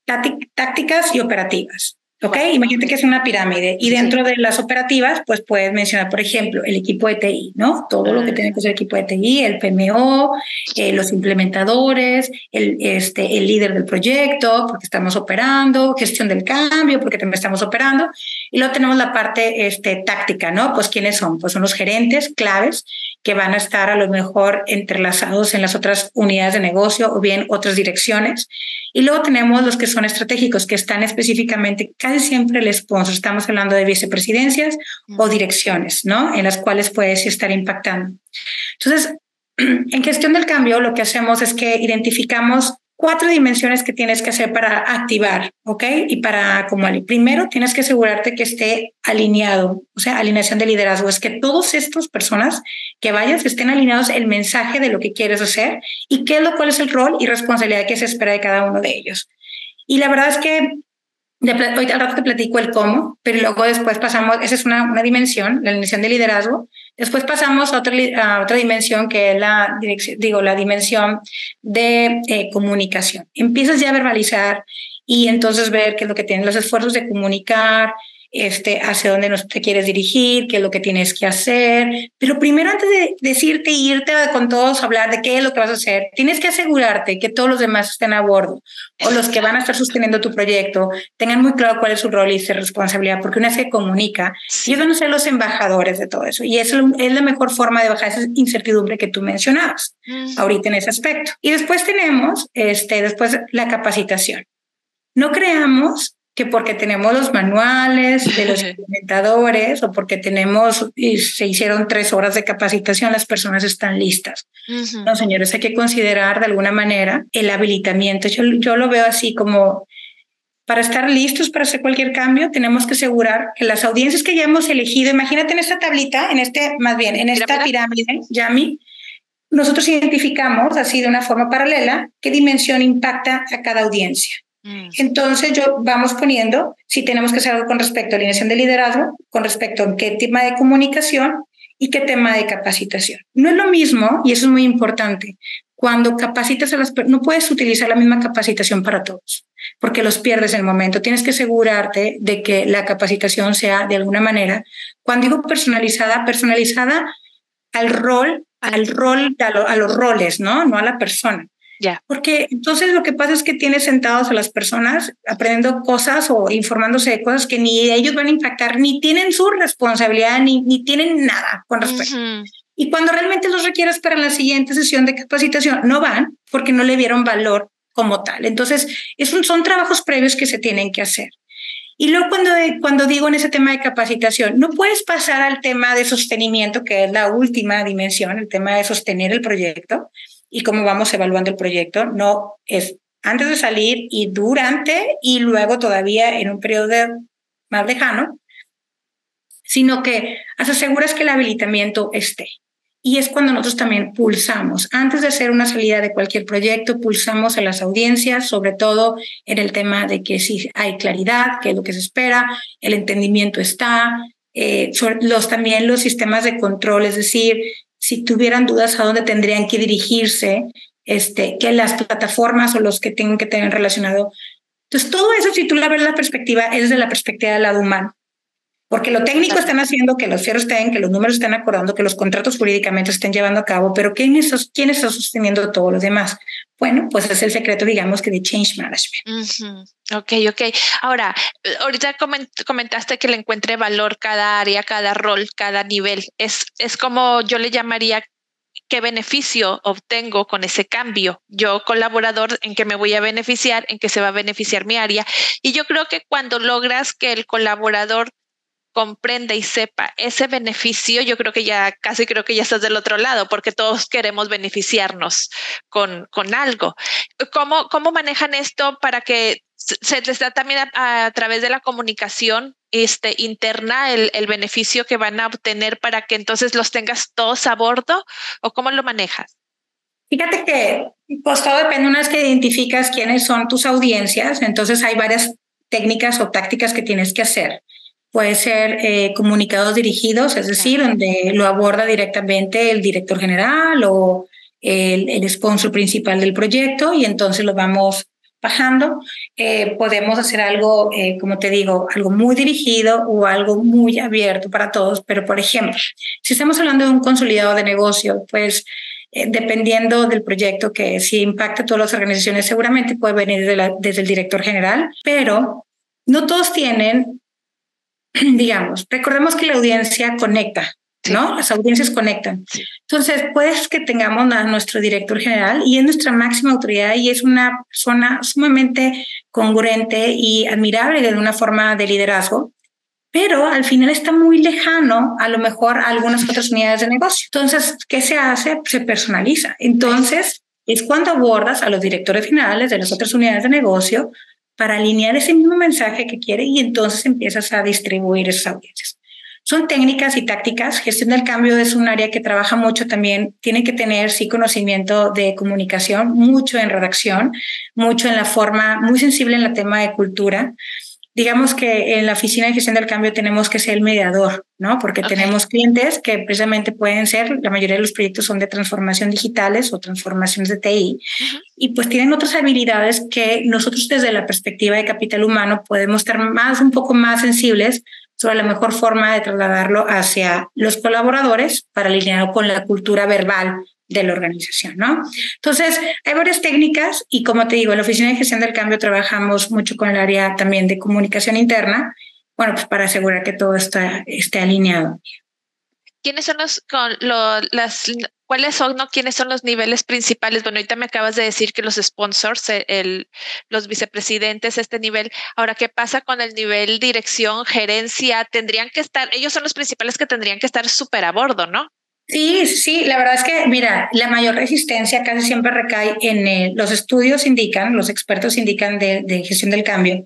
tácticas y operativas. ¿Ok? Imagínate que es una pirámide y dentro de las operativas, pues puedes mencionar, por ejemplo, el equipo de TI, ¿no? Todo lo que tiene que ser el equipo de TI, el PMO, eh, los implementadores, el, este, el líder del proyecto, porque estamos operando, gestión del cambio, porque también estamos operando. Y luego tenemos la parte este, táctica, ¿no? Pues quiénes son? Pues son los gerentes claves que van a estar a lo mejor entrelazados en las otras unidades de negocio o bien otras direcciones. Y luego tenemos los que son estratégicos, que están específicamente casi siempre el sponsor. Estamos hablando de vicepresidencias o direcciones, ¿no? En las cuales puedes estar impactando. Entonces, en gestión del cambio, lo que hacemos es que identificamos cuatro dimensiones que tienes que hacer para activar, ¿ok? Y para como primero tienes que asegurarte que esté alineado, o sea, alineación de liderazgo, es que todas estas personas que vayas estén alineados el mensaje de lo que quieres hacer y qué es lo cual es el rol y responsabilidad que se espera de cada uno de ellos. Y la verdad es que hoy al rato te platico el cómo, pero luego después pasamos, esa es una, una dimensión, la dimensión de liderazgo. Después pasamos a otra, a otra dimensión que es la, digo, la dimensión de eh, comunicación. Empiezas ya a verbalizar y entonces ver qué es lo que tienen los esfuerzos de comunicar, este, hacia dónde nos, te quieres dirigir, qué es lo que tienes que hacer. Pero primero, antes de decirte, irte con todos a hablar de qué es lo que vas a hacer, tienes que asegurarte que todos los demás estén a bordo o los que van a estar sosteniendo tu proyecto tengan muy claro cuál es su rol y su responsabilidad, porque una vez que comunica, ellos van a ser los embajadores de todo eso. Y eso es la mejor forma de bajar esa incertidumbre que tú mencionabas ahorita en ese aspecto. Y después tenemos, este, después la capacitación. No creamos que porque tenemos los manuales de los implementadores o porque tenemos y se hicieron tres horas de capacitación, las personas están listas. No, señores, hay que considerar de alguna manera el habilitamiento. Yo, yo lo veo así como para estar listos para hacer cualquier cambio, tenemos que asegurar que las audiencias que ya hemos elegido, imagínate en esta tablita, en este, más bien, en esta pirámide, Yami, nosotros identificamos así de una forma paralela qué dimensión impacta a cada audiencia. Mm. Entonces, yo vamos poniendo si tenemos que hacer algo con respecto a alineación de liderazgo, con respecto a qué tema de comunicación y qué tema de capacitación. No es lo mismo, y eso es muy importante, cuando capacitas a las personas, no puedes utilizar la misma capacitación para todos, porque los pierdes en el momento. Tienes que asegurarte de que la capacitación sea de alguna manera, cuando digo personalizada, personalizada al rol, al rol, a, los roles, ¿no? No a la persona. Porque entonces lo que pasa es que tienes sentados a las personas aprendiendo cosas o informándose de cosas que ni ellos van a impactar, ni tienen su responsabilidad, ni, ni tienen nada con respecto. Y cuando realmente los requieres para la siguiente sesión de capacitación, no van porque no le dieron valor como tal. Entonces, son trabajos previos que se tienen que hacer. Y luego cuando, cuando digo en ese tema de capacitación, no puedes pasar al tema de sostenimiento, que es la última dimensión, el tema de sostener el proyecto, y cómo vamos evaluando el proyecto. No es antes de salir y durante y luego todavía en un periodo más lejano, sino que aseguras que el habilitamiento esté. Y es cuando nosotros también pulsamos. Antes de hacer una salida de cualquier proyecto, pulsamos en las audiencias, sobre todo en el tema de que si hay claridad, qué es lo que se espera, el entendimiento está, eh, los, también los sistemas de control, es decir, si tuvieran dudas a dónde tendrían que dirigirse, este, que las plataformas o los que tengan que tener relacionado. Entonces, todo eso, si tú la ves la perspectiva, es desde la perspectiva del lado humano. Porque lo técnico están haciendo que los fierros estén, que los números estén acordando, que los contratos jurídicamente estén llevando a cabo, pero ¿quién está, quién está sosteniendo todo lo demás? bueno, pues es el secreto, digamos, que de change management. Ok, ok. Ahora, ahorita comentaste que le encuentre valor cada área, cada rol, cada nivel. Es, es como yo le llamaría qué beneficio obtengo con ese cambio. Yo colaborador, en qué me voy a beneficiar, en qué se va a beneficiar mi área. Y yo creo que cuando logras que el colaborador comprenda y sepa ese beneficio, yo creo que ya casi creo que ya estás del otro lado, porque todos queremos beneficiarnos con, con algo. ¿Cómo, ¿Cómo manejan esto para que se les da también a, través de la comunicación este, interna el, el, beneficio que van a obtener para que entonces los tengas todos a bordo o cómo lo manejas? Fíjate que pues todo depende una vez que identificas quiénes son tus audiencias, entonces hay varias técnicas o tácticas que tienes que hacer. Puede ser eh, comunicados dirigidos, es decir, donde lo aborda directamente el director general o el, el sponsor principal del proyecto y entonces lo vamos bajando. Eh, podemos hacer algo, eh, como te digo, algo muy dirigido o algo muy abierto para todos. Pero, por ejemplo, si estamos hablando de un consolidado de negocio, pues dependiendo del proyecto que si impacta a todas las organizaciones, seguramente puede venir desde el director general, pero no todos tienen digamos, recordemos que la audiencia conecta, ¿no? Las audiencias conectan. Entonces, puedes que tengamos a nuestro director general y es nuestra máxima autoridad y es una persona sumamente congruente y admirable de una forma de liderazgo, pero al final está muy lejano a lo mejor a algunas otras unidades de negocio. Entonces, ¿qué se hace? Se personaliza. Entonces, es cuando abordas a los directores generales de las otras unidades de negocio para alinear ese mismo mensaje que quiere y entonces empiezas a distribuir esas audiencias. Son técnicas y tácticas. Gestión del cambio es un área que trabaja mucho también. Tiene que tener, sí, conocimiento de comunicación, mucho en redacción, mucho en la forma, muy sensible en el tema de cultura digamos que en la oficina de gestión del cambio tenemos que ser el mediador, ¿no? Porque tenemos clientes que precisamente pueden ser, la mayoría de los proyectos son de transformación digitales o transformaciones de TI, y pues tienen otras habilidades que nosotros desde la perspectiva de capital humano podemos estar más, un poco más sensibles sobre la mejor forma de trasladarlo hacia los colaboradores para alinearlo con la cultura verbal de la organización, ¿no? Entonces, hay varias técnicas y como te digo, en la Oficina de Gestión del Cambio trabajamos mucho con el área también de comunicación interna, bueno, pues para asegurar que todo está, esté alineado. ¿Quiénes son los, las, cuáles son, no, quiénes son los niveles principales? Bueno, ahorita me acabas de decir que los sponsors, el, los vicepresidentes, este nivel. Ahora, ¿qué pasa con el nivel dirección, gerencia? Tendrían que estar, ellos son los principales que tendrían que estar súper a bordo, ¿no? Sí, sí, la verdad es que, mira, la mayor resistencia casi siempre recae en eh, los estudios indican, los expertos indican de, gestión del cambio.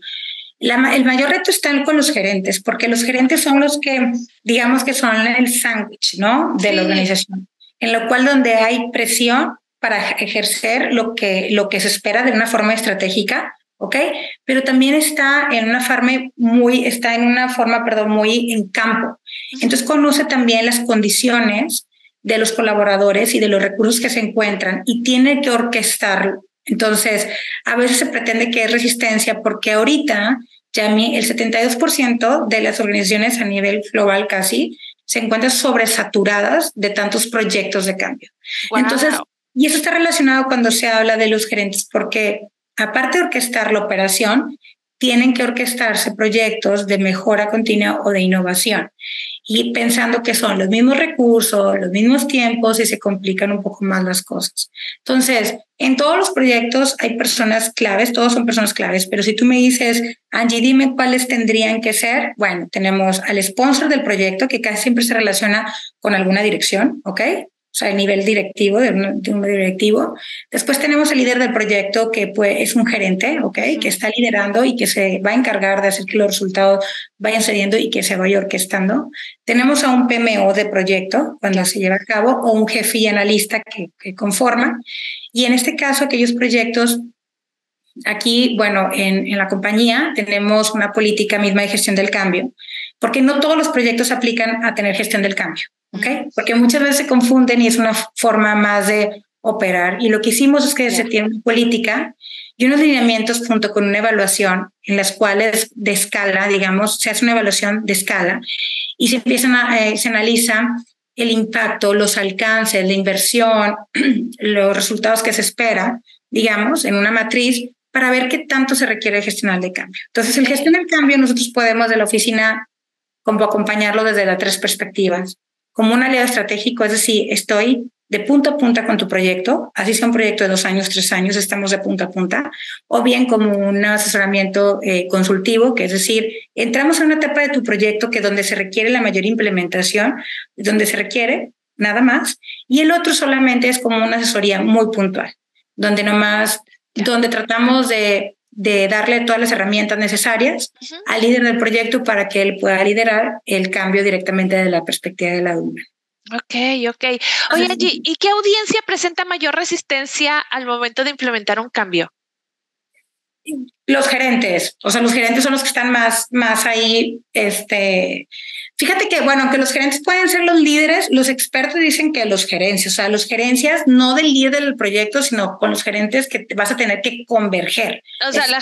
el mayor reto está con los gerentes, porque los gerentes son los que, digamos que son el sándwich, ¿no? De la organización, en lo cual donde hay presión para ejercer lo que, lo que se espera de una forma estratégica, ¿ok? Pero también está en una forma muy, está en una forma, perdón, muy en campo. Entonces conoce también las condiciones de los colaboradores y de los recursos que se encuentran y tiene que orquestarlo. Entonces, a veces se pretende que es resistencia porque ahorita, ya el 72% de las organizaciones a nivel global casi se encuentran sobresaturadas de tantos proyectos de cambio. Entonces, y eso está relacionado cuando se habla de los gerentes, porque aparte de orquestar la operación, tienen que orquestarse proyectos de mejora continua o de innovación y pensando que son los mismos recursos, los mismos tiempos y se complican un poco más las cosas. Entonces, en todos los proyectos hay personas claves, todos son personas claves, pero si tú me dices, Angie, dime cuáles tendrían que ser, bueno, tenemos al sponsor del proyecto que casi siempre se relaciona con alguna dirección, ¿ok? O sea, el nivel directivo, de un, directivo. Después tenemos el líder del proyecto, que pues, es un gerente, ¿ok? Que está liderando y que se va a encargar de hacer que los resultados vayan saliendo y que se vaya orquestando. Tenemos a un PMO de proyecto cuando se lleva a cabo o un jefe y analista que, que conforma. Y en este caso, aquellos proyectos Aquí, bueno, en, en, la compañía tenemos una política misma de gestión del cambio, porque no todos los proyectos aplican a tener gestión del cambio. Porque muchas veces se confunden y es una forma más de operar. Y lo que hicimos es que se tiene una política y unos lineamientos junto con una evaluación en las cuales de escala, digamos, se hace una evaluación de escala y se empiezan a, eh, se analiza el impacto, los alcances, la inversión, los resultados que se espera digamos, en una matriz para ver qué tanto se requiere gestionar de cambio. Entonces, el gestión del cambio, nosotros podemos de la oficina como acompañarlo desde las tres perspectivas. Como un aliado estratégico, es decir, estoy de punta a punta con tu proyecto, así sea un proyecto de dos años, tres años, estamos de punta a punta, o bien como un asesoramiento eh, consultivo, que es decir, entramos en una etapa de tu proyecto que donde se requiere la mayor implementación, donde se requiere nada más, y el otro solamente es como una asesoría muy puntual, donde nomás, donde tratamos de, de darle todas las herramientas necesarias al líder del proyecto para que él pueda liderar el cambio directamente de la perspectiva de la alumna. Ok, ok. Oye, Angie, ¿y qué audiencia presenta mayor resistencia al momento de implementar un cambio? Los gerentes, o sea, los gerentes son los que están más, más ahí, este, Fíjate que, bueno, aunque los gerentes pueden ser los líderes, los expertos dicen que los gerencias, o sea, los gerencias no del líder del proyecto, sino con los gerentes que vas a tener que converger. O sea, la,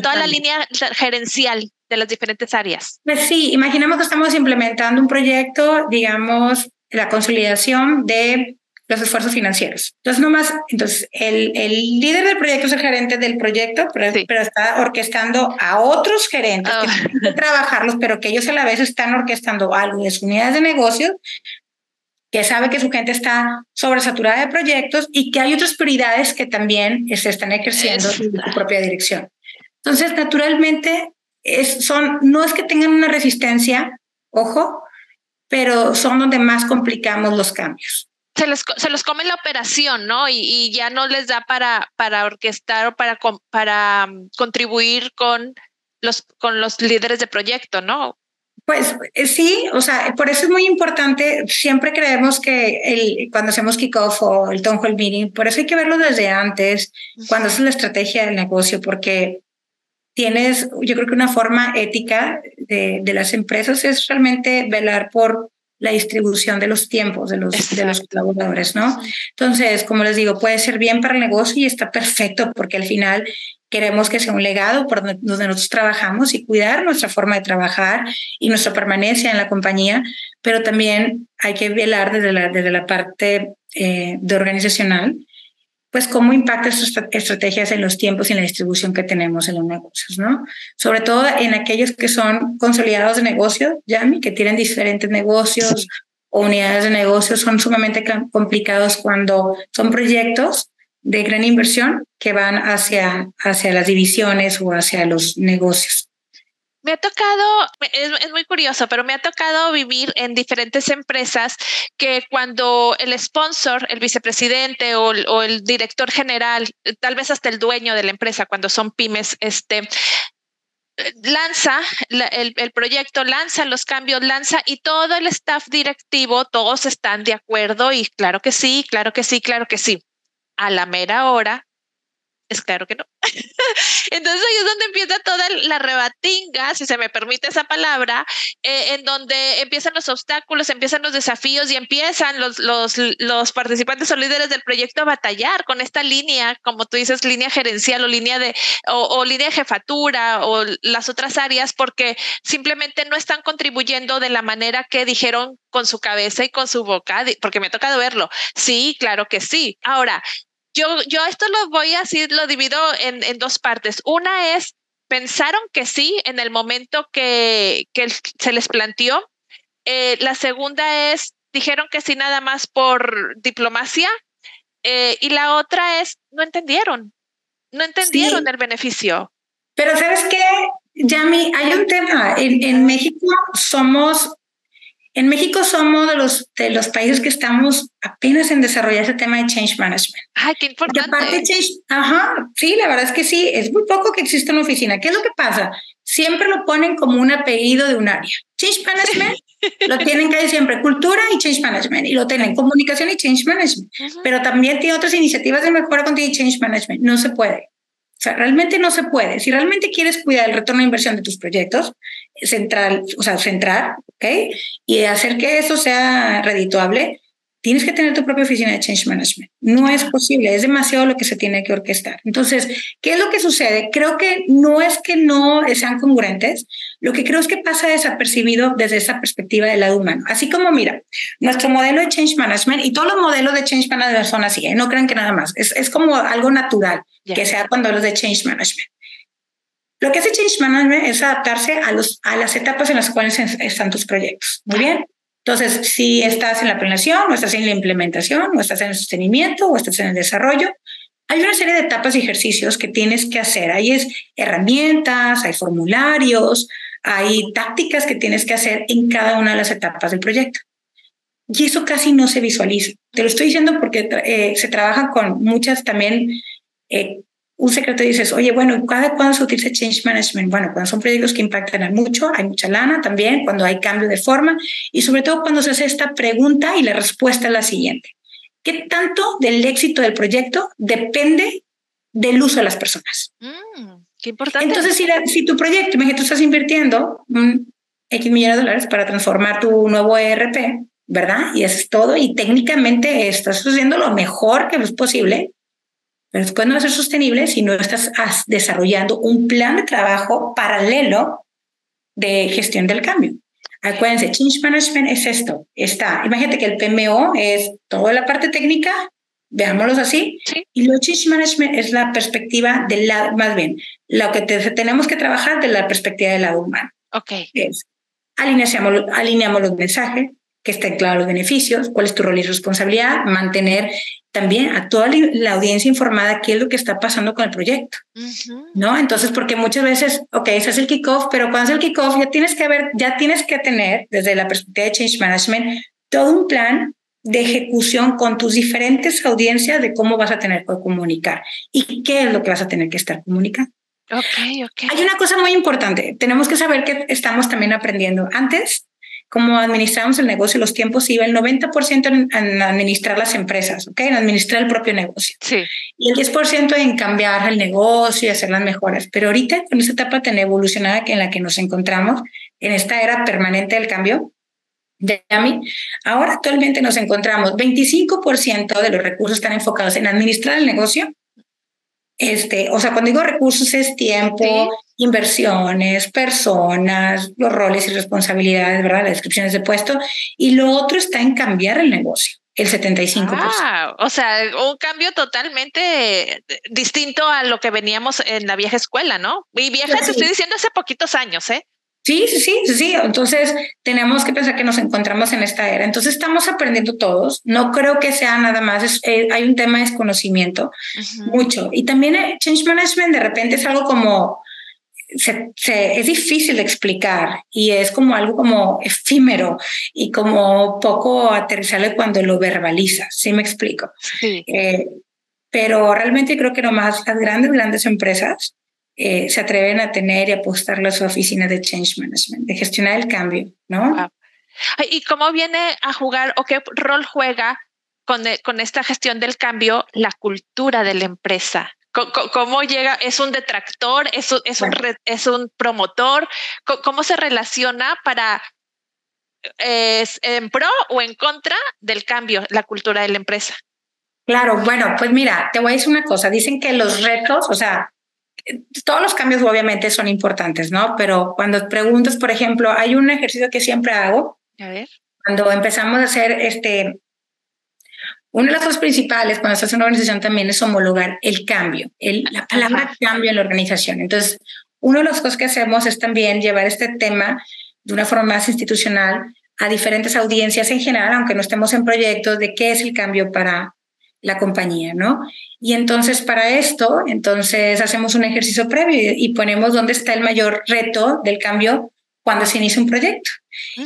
toda la línea gerencial de las diferentes áreas. Pues sí, imaginemos que estamos implementando un proyecto, digamos, la consolidación de los esfuerzos financieros. Entonces, nomás, entonces, el, el líder del proyecto es el gerente del proyecto, pero, pero está orquestando a otros gerentes que ah. tienen que trabajarlos, pero que ellos a la vez están orquestando algo de sus unidades de negocio, que sabe que su gente está sobresaturada de proyectos y que hay otras prioridades que también se están ejerciendo en su propia dirección. Entonces, naturalmente, es, son, no es que tengan una resistencia, ojo, pero son donde más complicamos los cambios. Se, les, se los come la operación, ¿no? Y, ya no les da para, para orquestar o para, para mm, contribuir con los, con los líderes de proyecto, ¿no? Pues eh, sí, o sea, por eso es muy importante, siempre creemos que el, cuando hacemos kickoff o el town hall meeting, por eso hay que verlo desde antes, cuando es la estrategia del negocio, porque tienes, yo creo que una forma ética de, de las empresas es realmente velar por la distribución de los tiempos de los, de los colaboradores, ¿no? Entonces, como les digo, puede ser bien para el negocio y está perfecto porque al final queremos que sea un legado por donde nosotros trabajamos y cuidar nuestra forma de trabajar y nuestra permanencia en la compañía, pero también hay que velar desde la, desde la parte eh, de organizacional pues cómo impacta estas estrategias en los tiempos y en la distribución que tenemos en los negocios, ¿no? Sobre todo en aquellos que son consolidados de negocio, Yami, que tienen diferentes negocios o unidades de negocio, son sumamente complicados cuando son proyectos de gran inversión que van hacia, hacia las divisiones o hacia los negocios. Me ha tocado, es, muy curioso, pero me ha tocado vivir en diferentes empresas que cuando el sponsor, el vicepresidente o, el director general, tal vez hasta el dueño de la empresa, cuando son pymes, este, lanza el, el, proyecto, lanza los cambios, lanza y todo el staff directivo, todos están de acuerdo y claro que sí, claro que sí, claro que sí. A la mera hora, es claro que no. Entonces ahí es donde empieza toda la rebatinga, si se me permite esa palabra, eh, en donde empiezan los obstáculos, empiezan los desafíos y empiezan los, los, los participantes o líderes del proyecto a batallar con esta línea, como tú dices, línea gerencial o línea de, o, línea de jefatura o las otras áreas, porque simplemente no están contribuyendo de la manera que dijeron con su cabeza y con su boca, porque me ha tocado verlo. Sí, claro que sí. Ahora, yo, yo esto lo voy a decir, lo divido en, en dos partes. Una es, pensaron que sí en el momento que, que se les planteó. Eh, la segunda es, dijeron que sí nada más por diplomacia. Eh, y la otra es, no entendieron, no entendieron el beneficio. Pero sabes qué, Yami, hay un tema. En, en México somos en México somos de los, de los países que estamos apenas en desarrollar ese tema de change management. Ay, qué importante. aparte change, ajá, sí, la verdad es que sí, es muy poco que existe una oficina. ¿Qué es lo que pasa? Siempre lo ponen como un apellido de un área. Change management lo tienen que siempre cultura y change management y lo tienen comunicación y change management, pero también tiene otras iniciativas de mejora continua y change management. No se puede. O sea, realmente no se puede. Si realmente quieres cuidar el retorno de inversión de tus proyectos, central, o sea, centrar, ¿ok? Y hacer que eso sea redituable, tienes que tener tu propia oficina de change management. No es posible, es demasiado lo que se tiene que orquestar. Entonces, ¿qué es lo que sucede? Creo que no es que no sean congruentes, lo que creo es que pasa desapercibido desde esa perspectiva del lado humano. Así como, mira, nuestro modelo de change management y todos los modelos de change management son así, ¿eh? no crean que nada más, es, es como algo natural que sea cuando los de change management. Lo que hace Change Management es adaptarse a, los, a las etapas en las cuales están tus proyectos. Muy bien. Entonces, si estás en la planeación, o estás en la implementación, o estás en el sostenimiento, o estás en el desarrollo, hay una serie de etapas y ejercicios que tienes que hacer. Ahí es herramientas, hay formularios, hay tácticas que tienes que hacer en cada una de las etapas del proyecto. Y eso casi no se visualiza. Te lo estoy diciendo porque eh, se trabaja con muchas también eh, un secreto dices, oye, bueno, ¿cada cuándo se utiliza change management? Bueno, cuando son proyectos que impactan mucho, hay mucha lana también, cuando hay cambio de forma y sobre todo cuando se hace esta pregunta y la respuesta es la siguiente. ¿Qué tanto del éxito del proyecto depende del uso de las personas? Mm, qué importante. Entonces, si, si tu proyecto, imagínate, tú estás invirtiendo un X millones de dólares para transformar tu nuevo ERP, ¿verdad? Y eso es todo. Y técnicamente estás haciendo lo mejor que es posible pero después no va a ser sostenible si no estás desarrollando un plan de trabajo paralelo de gestión del cambio. Acuérdense, Change Management es esto. Está, imagínate que el PMO es toda la parte técnica, veámoslo así, y lo Change Management es la perspectiva del lado, más bien, lo que tenemos que trabajar de la perspectiva del lado humano. Ok. Es, alineamos, alineamos los mensajes, que estén claros los beneficios, cuál es tu rol y responsabilidad, mantener también a toda la audiencia informada qué es lo que está pasando con el proyecto, ¿no? Entonces, porque muchas veces, ok, ese es el kickoff, pero cuando es el kickoff ya tienes que ver, ya tienes que tener desde la perspectiva de Change Management todo un plan de ejecución con tus diferentes audiencias de cómo vas a tener que comunicar y qué es lo que vas a tener que estar comunicando. Ok, ok. Hay una cosa muy importante. Tenemos que saber que estamos también aprendiendo. Antes, como administramos el negocio, los tiempos iba el 90% en, administrar las empresas, ¿ok? En administrar el propio negocio. Sí. Y el 10% en cambiar el negocio y hacer las mejoras. Pero ahorita, con esta etapa tan evolucionada en la que nos encontramos, en esta era permanente del cambio, de mí, ahora actualmente nos encontramos 25% de los recursos están enfocados en administrar el negocio este, o sea, cuando digo recursos es tiempo, inversiones, personas, los roles y responsabilidades, ¿verdad? Las descripciones de puesto. Y lo otro está en cambiar el negocio, el 75%. Ah, o sea, un cambio totalmente distinto a lo que veníamos en la vieja escuela, ¿no? Y vieja te estoy diciendo hace poquitos años, ¿eh? Sí, sí, sí, sí, Entonces tenemos que pensar que nos encontramos en esta era. Entonces estamos aprendiendo todos. No creo que sea nada más, eh, hay un tema de desconocimiento mucho. Y también el change management de repente es algo como, se, es difícil de explicar y es como algo como efímero y como poco aterrizable cuando lo verbalizas. ¿Sí me explico? Sí. Eh, pero realmente creo que nomás las grandes, grandes empresas eh, se atreven a tener y apostarle a su oficina de change management, de gestionar el cambio, ¿no? ¿Y cómo viene a jugar o qué rol juega con, e, con esta gestión del cambio la cultura de la empresa? ¿Cómo, llega? ¿Es un detractor? ¿Es un, es un, es un promotor? ¿Cómo, se relaciona para es en pro o en contra del cambio, la cultura de la empresa? Claro, bueno, pues mira, te voy a decir una cosa. Dicen que los retos, o sea, todos los cambios obviamente son importantes, ¿no? Pero cuando preguntas, por ejemplo, hay un ejercicio que siempre hago. A ver. Cuando empezamos a hacer este, una de las cosas principales cuando estás en una organización también es homologar el cambio, el, la palabra cambio en la organización. Entonces, una de las cosas que hacemos es también llevar este tema de una forma más institucional a diferentes audiencias en general, aunque no estemos en proyectos, de qué es el cambio para la compañía, ¿no? Y entonces para esto, entonces hacemos un ejercicio previo y ponemos dónde está el mayor reto del cambio cuando se inicia un proyecto.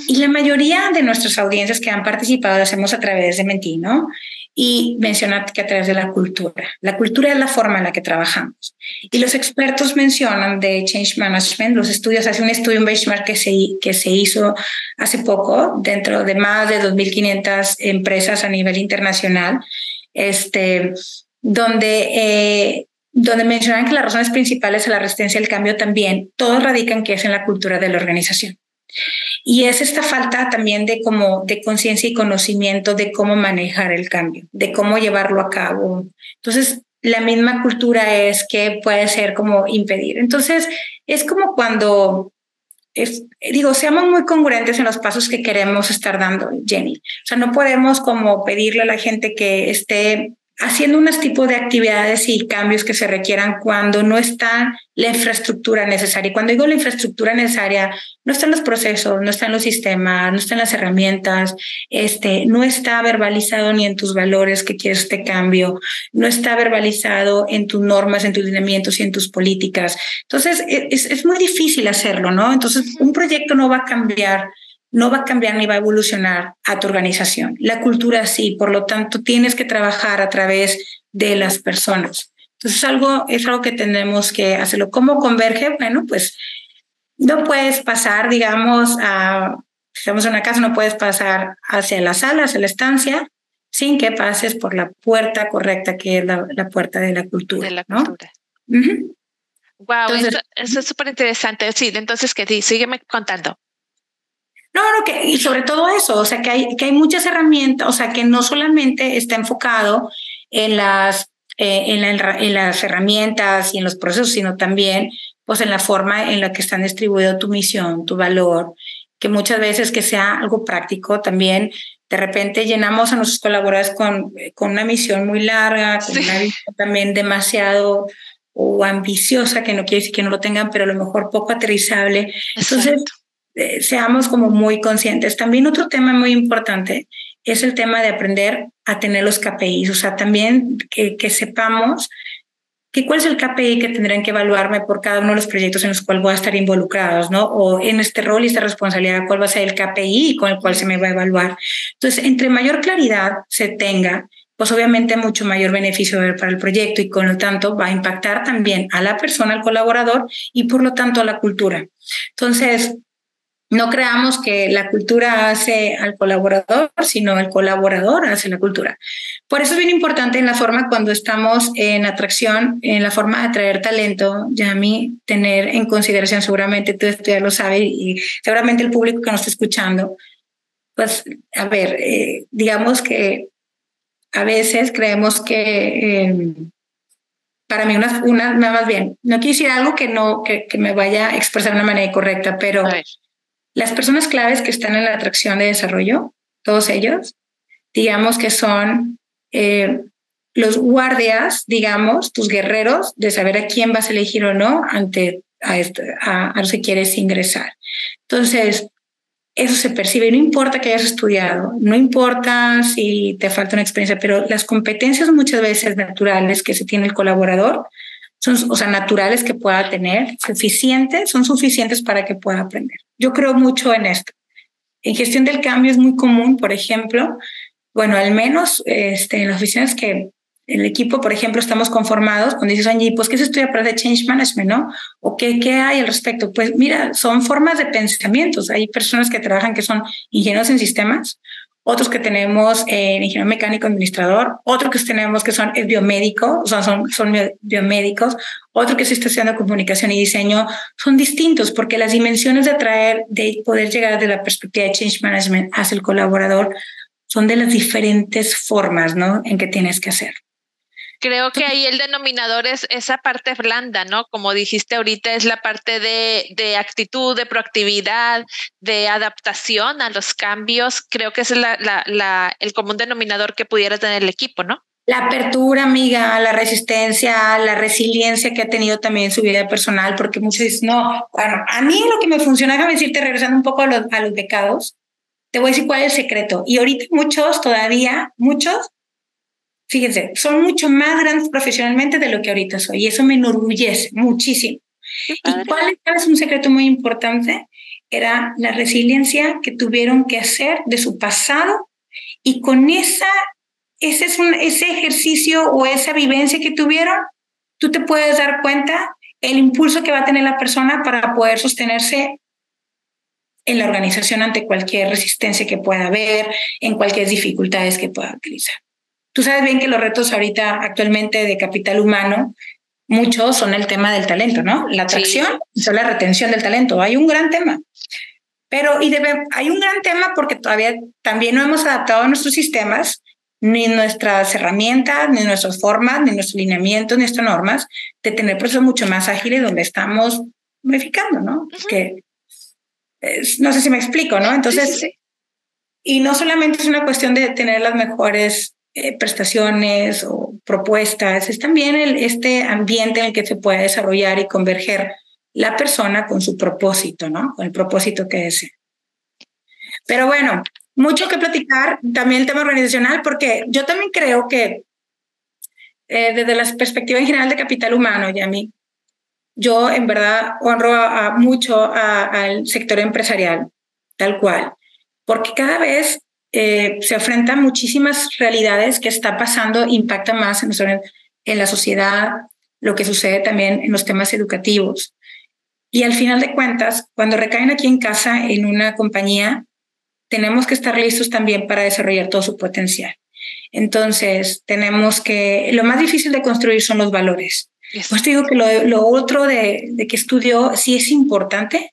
Y la mayoría de nuestras audiencias que han participado lo hacemos a través de Menti, ¿no? Y mencionar que a través de la cultura. La cultura es la forma en la que trabajamos. Y los expertos mencionan de Change Management, los estudios, hace un estudio, un benchmark que se, que se hizo hace poco dentro de más de 2.500 empresas a nivel internacional, este, donde, eh, donde mencionan que las razones principales a la resistencia al cambio también, todos radican que es en la cultura de la organización. Y es esta falta también de de conciencia y conocimiento de cómo manejar el cambio, de cómo llevarlo a cabo. Entonces, la misma cultura es que puede ser como impedir. Entonces, es como cuando es, digo, seamos muy congruentes en los pasos que queremos estar dando, Jenny. O sea, no podemos como pedirle a la gente que esté haciendo unos tipos de actividades y cambios que se requieran cuando no está la infraestructura necesaria. Y cuando digo la infraestructura necesaria, no están los procesos, no están los sistemas, no están las herramientas, este, no está verbalizado ni en tus valores que quieres este cambio, no está verbalizado en tus normas, en tus lineamientos y en tus políticas. Entonces, es, es muy difícil hacerlo, ¿no? Entonces, un proyecto no va a cambiar no va a cambiar ni va a evolucionar a tu organización. La cultura sí, por lo tanto, tienes que trabajar a través de las personas. Entonces, algo, es algo que tenemos que hacerlo. ¿Cómo converge? Bueno, pues no puedes pasar, digamos, a, si estamos en una casa, no puedes pasar hacia la sala, hacia la estancia, sin que pases por la puerta correcta, que es la, puerta de la cultura. De la cultura. Wow, eso, es súper interesante. Sí, entonces, ¿qué? Sígueme contando. No, no, que, y sobre todo eso, o sea, que hay, que hay muchas herramientas, o sea, que no solamente está enfocado en las, eh, en, en, las herramientas y en los procesos, sino también pues en la forma en la que están distribuido tu misión, tu valor, que muchas veces que sea algo práctico también. De repente llenamos a nuestros colaboradores con, con una misión muy larga, con una visión también demasiado o ambiciosa, que no quiere decir que no lo tengan, pero a lo mejor poco aterrizable. Entonces, eh, seamos como muy conscientes. También otro tema muy importante es el tema de aprender a tener los KPIs, o sea, también que, sepamos que cuál es el KPI que tendrán que evaluarme por cada uno de los proyectos en los cuales voy a estar involucrados, ¿no? O en este rol y esta responsabilidad, cuál va a ser el KPI con el cual se me va a evaluar. Entonces, entre mayor claridad se tenga, pues obviamente mucho mayor beneficio para el proyecto y con lo tanto va a impactar también a la persona, al colaborador y por lo tanto a la cultura. Entonces, no creamos que la cultura hace al colaborador, sino el colaborador hace la cultura. Por eso es bien importante en la forma cuando estamos en atracción, en la forma de atraer talento, Yami, tener en consideración, seguramente tú ya lo sabes y seguramente el público que nos está escuchando, pues, a ver, eh, digamos que a veces creemos que... Em, para mí, una, una, más bien, no decir algo que no, que, que me vaya a expresar de una manera correcta, pero las personas claves que están en la atracción de desarrollo, todos ellos, digamos que son eh, los guardias, digamos, tus guerreros, de saber a quién vas a elegir o no ante a, esto, a, a que quieres ingresar. Entonces, eso se percibe, no importa que hayas estudiado, no importa si te falta una experiencia, pero las competencias muchas veces naturales que se tiene el colaborador son, o sea, naturales que pueda tener, suficientes, son suficientes para que pueda aprender. Yo creo mucho en esto. En gestión del cambio es muy común, por ejemplo, bueno, al menos este, en las oficinas que el equipo, por ejemplo, estamos conformados, cuando dices, oye, pues, ¿qué se estudia para de change management, no? ¿O qué, qué hay al respecto? Pues, mira, son formas de pensamientos. Hay personas que trabajan que son ingenieros en sistemas, otros que tenemos en ingeniero mecánico administrador, otros que tenemos que son biomédicos, o sea, son, son biomédicos, otro que se está haciendo comunicación y diseño, son distintos porque las dimensiones de atraer, de poder llegar de la perspectiva de change management hacia el colaborador, son de las diferentes formas, ¿no? En que tienes que hacer. Creo que ahí el denominador es esa parte blanda, ¿no? Como dijiste ahorita, es la parte de, de actitud, de proactividad, de adaptación a los cambios. Creo que ese es la, la, la, el común denominador que pudiera tener el equipo, ¿no? La apertura, amiga, la resistencia, la resiliencia que ha tenido también en su vida personal, porque muchos dicen, no, bueno, a mí lo que me funciona, déjame decirte, regresando un poco a los, a los pecados, te voy a decir cuál es el secreto. Y ahorita muchos todavía, muchos Fíjense, son mucho más grandes profesionalmente de lo que ahorita soy y eso me enorgullece muchísimo. ¿Y cuál es un secreto muy importante? Era la resiliencia que tuvieron que hacer de su pasado y con esa, ese, es un, ese ejercicio o esa vivencia que tuvieron, tú te puedes dar cuenta el impulso que va a tener la persona para poder sostenerse en la organización ante cualquier resistencia que pueda haber, en cualquier dificultades que pueda utilizar. Tú sabes bien que los retos ahorita actualmente de capital humano, muchos son el tema del talento, ¿no? La atracción y la retención del talento. Hay un gran tema. Pero y debe, hay un gran tema porque todavía también no hemos adaptado nuestros sistemas, ni nuestras herramientas, ni nuestras formas, ni nuestros lineamientos, ni nuestras normas, de tener procesos mucho más ágiles donde estamos modificando, ¿no? Que no sé si me explico, ¿no? Entonces, y no solamente es una cuestión de tener las mejores eh, prestaciones o propuestas, es también el, este ambiente en el que se puede desarrollar y converger la persona con su propósito, ¿no? Con el propósito que desea. Pero bueno, mucho que platicar, también el tema organizacional, porque yo también creo que eh, desde la perspectiva en general de capital humano, Yami, yo en verdad honro mucho al sector empresarial, tal cual, porque cada vez eh, se enfrenta a muchísimas realidades que está pasando, impacta más en, en la sociedad, lo que sucede también en los temas educativos. Y al final de cuentas, cuando recaen aquí en casa, en una compañía, tenemos que estar listos también para desarrollar todo su potencial. Entonces, tenemos que, lo más difícil de construir son los valores. Pues te digo que lo, otro de, de, que estudió sí es importante.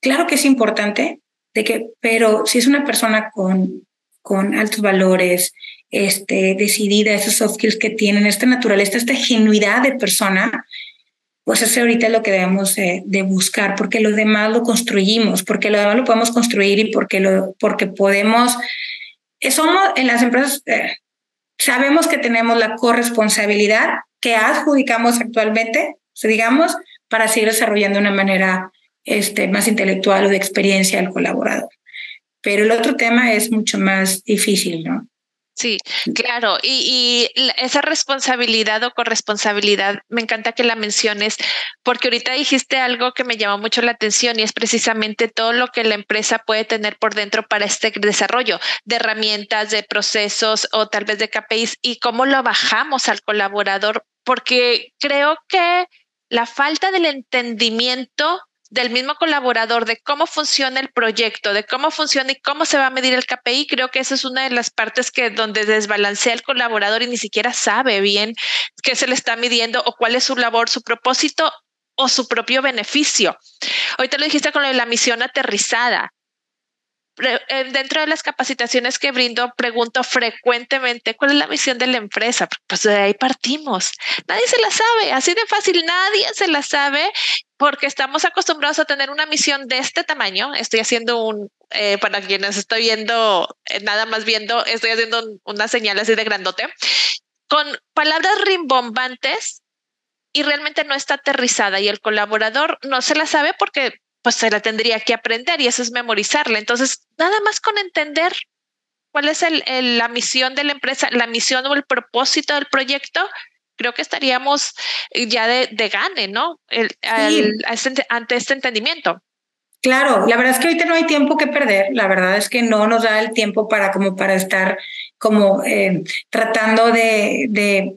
Claro que es importante, de que, pero si es una persona con, con altos valores, este, decidida, esos soft skills que tienen, esta naturaleza, esta genuidad de persona, pues eso ahorita es lo que debemos de, buscar, porque lo demás lo construimos, porque lo demás lo podemos construir y porque, lo, porque podemos, eh, somos en las empresas, eh, sabemos que tenemos la corresponsabilidad que adjudicamos actualmente, digamos, para seguir desarrollando de una manera este, más intelectual o de experiencia al colaborador. Pero el otro tema es mucho más difícil, ¿no? Sí, claro. Y, esa responsabilidad o corresponsabilidad, me encanta que la menciones, porque ahorita dijiste algo que me llamó mucho la atención y es precisamente todo lo que la empresa puede tener por dentro para este desarrollo de herramientas, de procesos o tal vez de KPIs y cómo lo bajamos al colaborador, porque creo que la falta del entendimiento del mismo colaborador, de cómo funciona el proyecto, de cómo funciona y cómo se va a medir el KPI, creo que esa es una de las partes que donde desbalancea el colaborador y ni siquiera sabe bien qué se le está midiendo o cuál es su labor, su propósito o su propio beneficio. Ahorita lo dijiste con lo de la misión aterrizada. Eh, dentro de las capacitaciones que brindo, pregunto frecuentemente cuál es la misión de la empresa. Pues de ahí partimos. Nadie se la sabe, así de fácil, nadie se la sabe porque estamos acostumbrados a tener una misión de este tamaño. Estoy haciendo un, eh, para quienes estoy viendo, eh, nada más viendo, estoy haciendo una señal así de grandote, con palabras rimbombantes y realmente no está aterrizada y el colaborador no se la sabe porque pues se la tendría que aprender y eso es memorizarla. Entonces, nada más con entender cuál es la misión de la empresa, la misión o el propósito del proyecto, creo que estaríamos ya de, de gane, ¿no? El, este ante este entendimiento. Claro, la verdad es que ahorita no hay tiempo que perder. La verdad es que no nos da el tiempo para como para estar como eh, tratando de, de,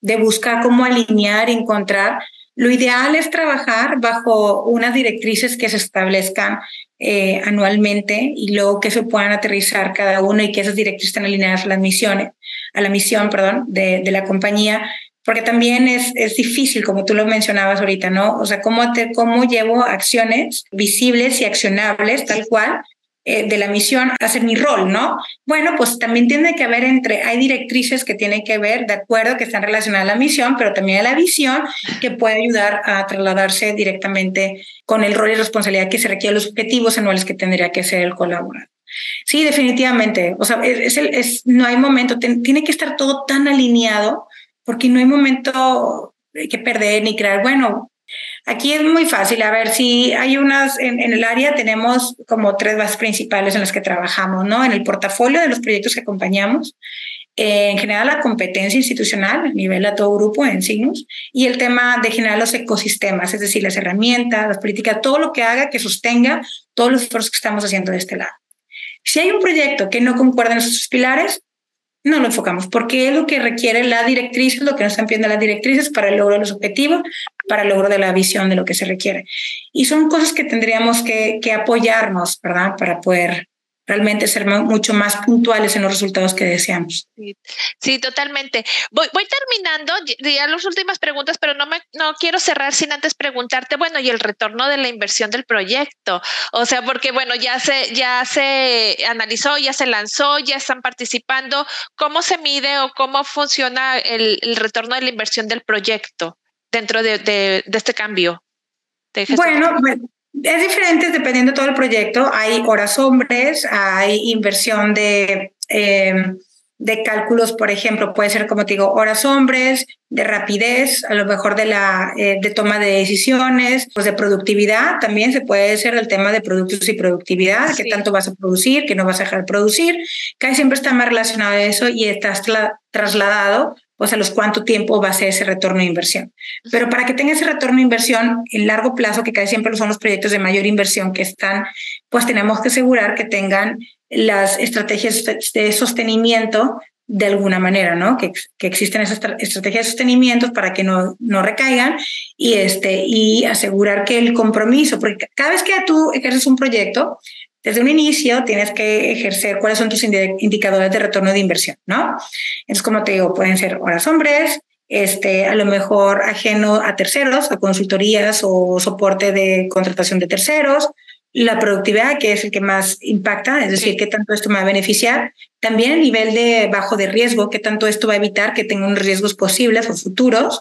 de buscar cómo alinear, encontrar lo ideal es trabajar bajo unas directrices que se establezcan eh, anualmente y luego que se puedan aterrizar cada uno y que esas directrices estén alineadas a las misiones, a la misión, perdón, de, de la compañía, porque también es, es difícil, como tú lo mencionabas ahorita, ¿no? O sea, cómo, te, cómo llevo acciones visibles y accionables tal cual eh, de la misión hacer mi rol, ¿no? Bueno, pues también tiene que haber entre, hay directrices que tienen que ver, de acuerdo, que están relacionadas a la misión, pero también a la visión que puede ayudar a trasladarse directamente con el rol y responsabilidad que se requiere, los objetivos anuales que tendría que hacer el colaborador. Sí, definitivamente. O sea, es, es, no hay momento, tiene que estar todo tan alineado porque no hay momento que perder ni crear. Bueno, Aquí es muy fácil. A ver, si hay unas, en, el área tenemos como tres bases principales en las que trabajamos, ¿no? En el portafolio de los proyectos que acompañamos, eh, en general la competencia institucional a nivel a todo grupo en signos y el tema de generar los ecosistemas, es decir, las herramientas, las políticas, todo lo que haga que sostenga todos los esfuerzos que estamos haciendo de este lado. Si hay un proyecto que no concuerda en esos pilares, no lo enfocamos, porque es lo que requiere la directriz, lo que nos están pidiendo las directrices para el logro de los objetivos, para el logro de la visión de lo que se requiere. Y son cosas que tendríamos que, que apoyarnos, ¿verdad? Para poder realmente ser mucho más puntuales en los resultados que deseamos. Sí, totalmente. Voy, voy terminando ya las últimas preguntas, pero no me no quiero cerrar sin antes preguntarte, bueno, y el retorno de la inversión del proyecto. O sea, porque bueno, ya se ya se analizó, ya se lanzó, ya están participando. ¿Cómo se mide o cómo funciona el, el retorno de la inversión del proyecto dentro de, de, de este cambio? bueno, es diferente dependiendo de todo el proyecto. Hay horas hombres, hay inversión de, em, de cálculos, por ejemplo, puede ser, como te digo, horas hombres, de rapidez, a lo mejor de la eh, de toma de decisiones, pues de productividad también se puede hacer el tema de productos y productividad, qué tanto vas a producir, qué no vas a dejar de producir. Casi siempre está más relacionado a eso y estás trasladado pues a los cuánto tiempo va a ser ese retorno de inversión. Pero para que tenga ese retorno de inversión en largo plazo, que casi siempre son los proyectos de mayor inversión que están, pues tenemos que asegurar que tengan las estrategias de sostenimiento de alguna manera, ¿no? Que, que existen esas estrategias de sostenimiento para que no, no recaigan y, este, y asegurar que el compromiso, porque cada vez que tú ejerces un proyecto, desde un inicio tienes que ejercer cuáles son tus indicadores de retorno de inversión, ¿no? Es como te digo, pueden ser horas hombres, este, a lo mejor ajeno a terceros, a consultorías o soporte de contratación de terceros, la productividad, que es el que más impacta, es decir, qué tanto esto me va a beneficiar, también el nivel de bajo de riesgo, qué tanto esto va a evitar que tenga unos riesgos posibles o futuros.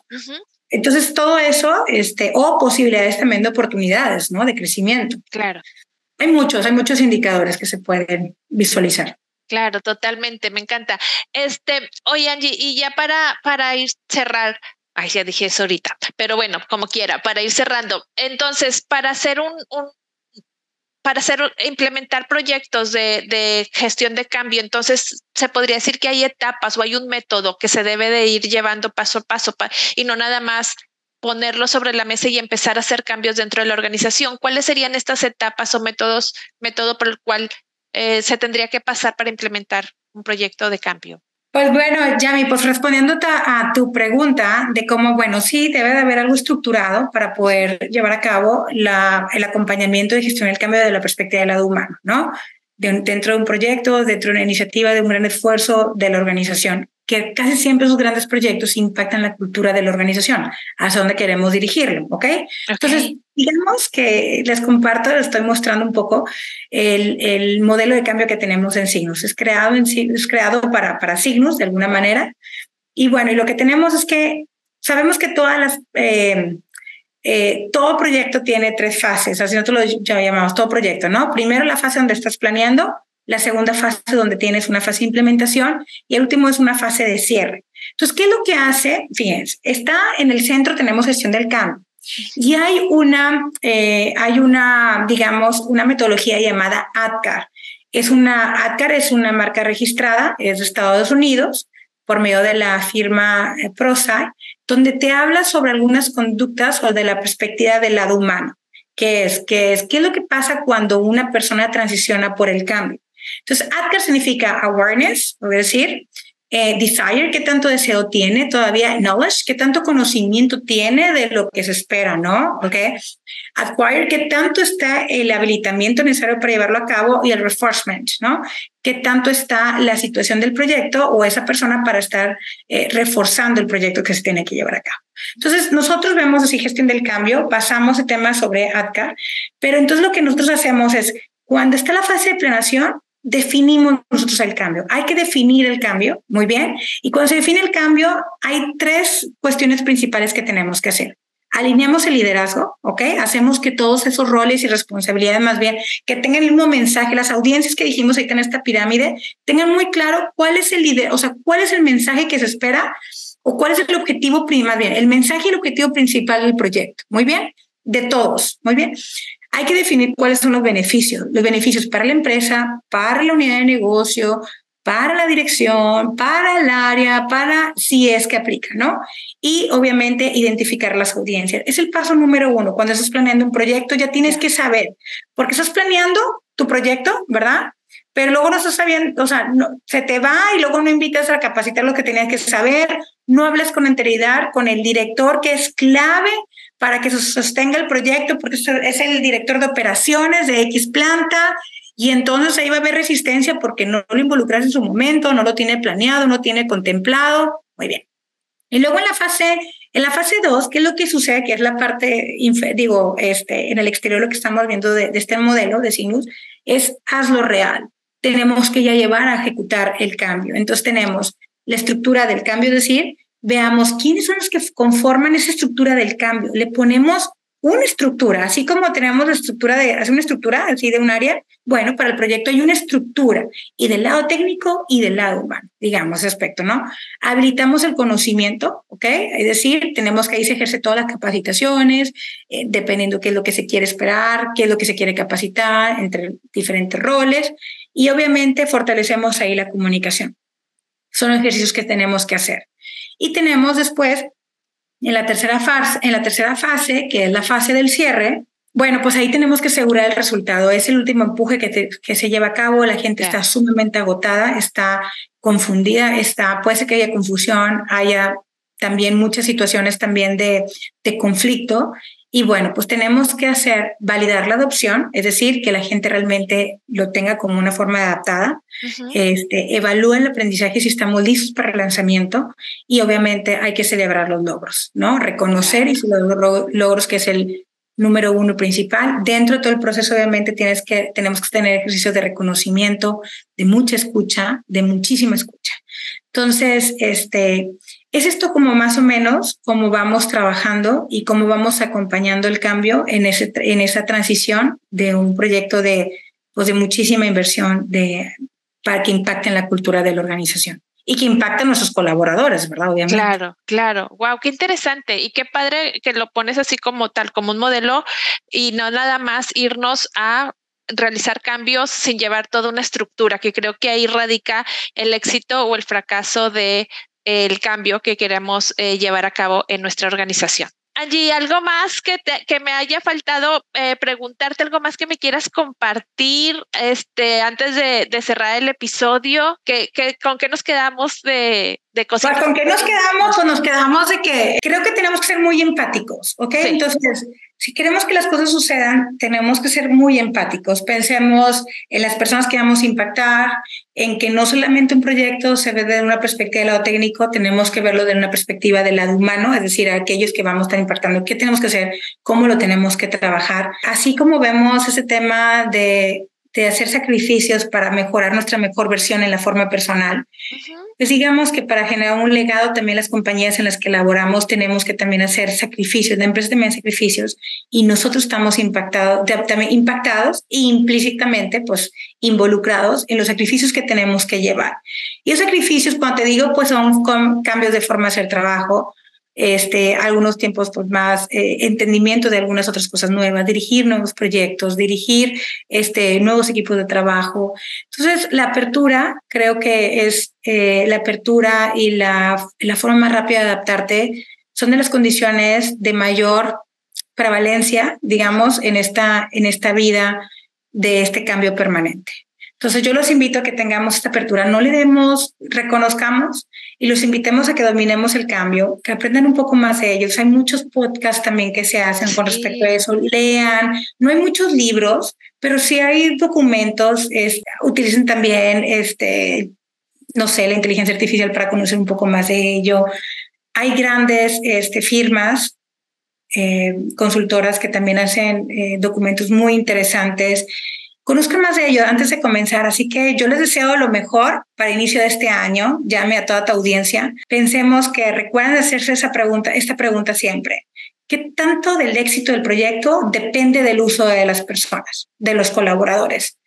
Entonces, todo eso, este, o posibilidades también de oportunidades, ¿no? De crecimiento. Claro. Hay muchos, hay muchos indicadores que se pueden visualizar. Claro, totalmente, me encanta. Este, oye Angie, y ya para, para ir cerrar, ay, ya dije eso ahorita, pero bueno, como quiera, para ir cerrando. Entonces, para hacer un, para hacer implementar proyectos de, de, gestión de cambio, entonces se podría decir que hay etapas o hay un método que se debe de ir llevando paso a paso y no nada más ponerlo sobre la mesa y empezar a hacer cambios dentro de la organización. ¿Cuáles serían estas etapas o métodos, método por el cual eh, se tendría que pasar para implementar un proyecto de cambio? Pues bueno, Yami, pues respondiendo a tu pregunta de cómo, bueno, sí, debe de haber algo estructurado para poder llevar a cabo el acompañamiento y gestión del cambio de la perspectiva del lado humano, ¿no? dentro de un proyecto, dentro de una iniciativa, de un gran esfuerzo de la organización que casi siempre esos grandes proyectos impactan la cultura de la organización, hacia dónde queremos dirigirlo, ¿ok? Entonces, digamos que les comparto, les estoy mostrando un poco el, el modelo de cambio que tenemos en Signos. Es creado, en, es creado para, para Signos, de alguna manera. Y bueno, y lo que tenemos es que sabemos que todas las... Eh, eh, todo proyecto tiene tres fases, así nosotros lo llamamos todo proyecto, ¿no? Primero la fase donde estás planeando, la segunda fase donde tienes una fase de implementación y el último es una fase de cierre. Entonces, ¿qué es lo que hace? Fíjense, está en el centro, tenemos gestión del cambio y hay una, eh, hay una, digamos, una metodología llamada ADCAR. Es una, ADCAR es una marca registrada, es de Estados Unidos, por medio de la firma eh, ProSci, donde te habla sobre algunas conductas o de la perspectiva del lado humano. ¿Qué es? ¿Qué es? ¿Qué es lo que pasa cuando una persona transiciona por el cambio? Entonces, ADKAR significa awareness, es decir, eh, desire, qué tanto deseo tiene todavía, knowledge, qué tanto conocimiento tiene de lo que se espera, ¿no? ¿Ok? Acquire, qué tanto está el habilitamiento necesario para llevarlo a cabo y el reinforcement, ¿no? Qué tanto está la situación del proyecto o esa persona para estar eh, reforzando el proyecto que se tiene que llevar a cabo. Entonces, nosotros vemos así gestión del cambio, pasamos el tema sobre ADCAR, pero entonces lo que nosotros hacemos es, cuando está la fase de planeación, definimos nosotros el cambio. Hay que definir el cambio, muy bien. Y cuando se define el cambio, hay tres cuestiones principales que tenemos que hacer. Alineamos el liderazgo, ¿ok? Hacemos que todos esos roles y responsabilidades más bien que tengan el mismo mensaje, las audiencias que dijimos ahí en esta pirámide, tengan muy claro cuál es el líder, o sea, cuál es el mensaje que se espera o cuál es el objetivo, más bien, el mensaje y el objetivo principal del proyecto. Muy bien, de todos, muy bien hay que definir cuáles son los beneficios. Los beneficios para la empresa, para la unidad de negocio, para la dirección, para el área, para si es que aplica, ¿no? Y obviamente identificar las audiencias. Es el paso número uno. Cuando estás planeando un proyecto, ya tienes que saber, porque estás planeando tu proyecto, ¿verdad? Pero luego no estás sabiendo, o sea, se te va y luego no invitas a capacitar lo que tenías que saber, no hablas con anterioridad con el director, que es clave para que sostenga el proyecto, porque es el director de operaciones de X planta Y entonces ahí va a haber resistencia porque no lo involucras en su momento, no lo tiene planeado, no tiene contemplado. Muy bien. Y luego en la fase, en la fase 2, ¿qué es lo que sucede? Que es la parte, digo, este, en el exterior lo que estamos viendo de, de este modelo de Sinus, es hazlo real. Tenemos que ya llevar a ejecutar el cambio. Entonces tenemos la estructura del cambio, es decir, veamos quiénes son los que conforman esa estructura del cambio. Le ponemos una estructura, así como tenemos la estructura de, una estructura así de un área, bueno, para el proyecto hay una estructura y del lado técnico y del lado humano, digamos, aspecto, ¿no? Habilitamos el conocimiento, ¿ok? Es decir, tenemos que ahí se ejerce todas las capacitaciones, eh, dependiendo qué es lo que se quiere esperar, qué es lo que se quiere capacitar entre diferentes roles y obviamente fortalecemos ahí la comunicación. Son ejercicios que tenemos que hacer. Y tenemos después en la tercera fase, en la tercera fase, que es la fase del cierre, bueno, pues ahí tenemos que asegurar el resultado. Es el último empuje que, que se lleva a cabo. La gente está sumamente agotada, está confundida, está, puede ser que haya confusión, haya también muchas situaciones también de, de conflicto y bueno, pues tenemos que hacer, validar la adopción, es decir, que la gente realmente lo tenga como una forma adaptada, este, evalúa el aprendizaje si estamos listos para el lanzamiento y obviamente hay que celebrar los logros, ¿no? Reconocer y los logros que es el número uno principal. Dentro de todo el proceso, obviamente, tienes que, tenemos que tener ejercicios de reconocimiento, de mucha escucha, de muchísima escucha. Entonces, este, es esto como más o menos cómo vamos trabajando y cómo vamos acompañando el cambio en, ese, en esa transición de un proyecto de, pues de muchísima inversión de, para que impacte en la cultura de la organización y que impacte a nuestros colaboradores, ¿verdad? Obviamente. Claro, claro. Wow, qué interesante y qué padre que lo pones así como tal, como un modelo y no nada más irnos a realizar cambios sin llevar toda una estructura, que creo que ahí radica el éxito o el fracaso de el cambio que queremos eh, llevar a cabo en nuestra organización. Angie, ¿algo más que, que me haya faltado eh, preguntarte? ¿Algo más que me quieras compartir este, antes de, cerrar el episodio? ¿Qué, con qué nos quedamos de, de cosas? Pues, ¿Con qué nos quedamos? O nos quedamos de que creo que tenemos que ser muy empáticos, ¿ok? Entonces, si queremos que las cosas sucedan, tenemos que ser muy empáticos. Pensemos en las personas que vamos a impactar, en que no solamente un proyecto se ve desde una perspectiva del lado técnico, tenemos que verlo desde una perspectiva del lado humano, es decir, aquellos que vamos a estar impactando, qué tenemos que hacer, cómo lo tenemos que trabajar. Así como vemos ese tema de de hacer sacrificios para mejorar nuestra mejor versión en la forma personal. Pues digamos que para generar un legado también las compañías en las que laboramos tenemos que también hacer sacrificios, de empresas también sacrificios y nosotros estamos impactados, también impactados e implícitamente pues involucrados en los sacrificios que tenemos que llevar. Y esos sacrificios, cuando te digo, pues son cambios de forma de hacer trabajo, este, algunos tiempos pues, más eh, entendimiento de algunas otras cosas nuevas, dirigir nuevos proyectos, dirigir este, nuevos equipos de trabajo. Entonces, la apertura creo que es eh, la apertura y la, la forma más rápida de adaptarte son de las condiciones de mayor prevalencia, digamos, en esta, en esta vida de este cambio permanente. Entonces yo los invito a que tengamos esta apertura, no le demos, reconozcamos y los invitemos a que dominemos el cambio, que aprendan un poco más de ellos. Hay muchos podcasts también que se hacen con respecto a eso, lean, no hay muchos libros, pero sí hay documentos, utilicen también, este, no sé, la inteligencia artificial para conocer un poco más de ello. Hay grandes este, firmas eh, consultoras que también hacen eh, documentos muy interesantes Conozcan más de ello antes de comenzar, así que yo les deseo lo mejor para inicio de este año. Llame a toda tu audiencia. Pensemos que recuerden hacerse esa pregunta, esta pregunta siempre. ¿Qué tanto del éxito del proyecto depende del uso de las personas, de los colaboradores?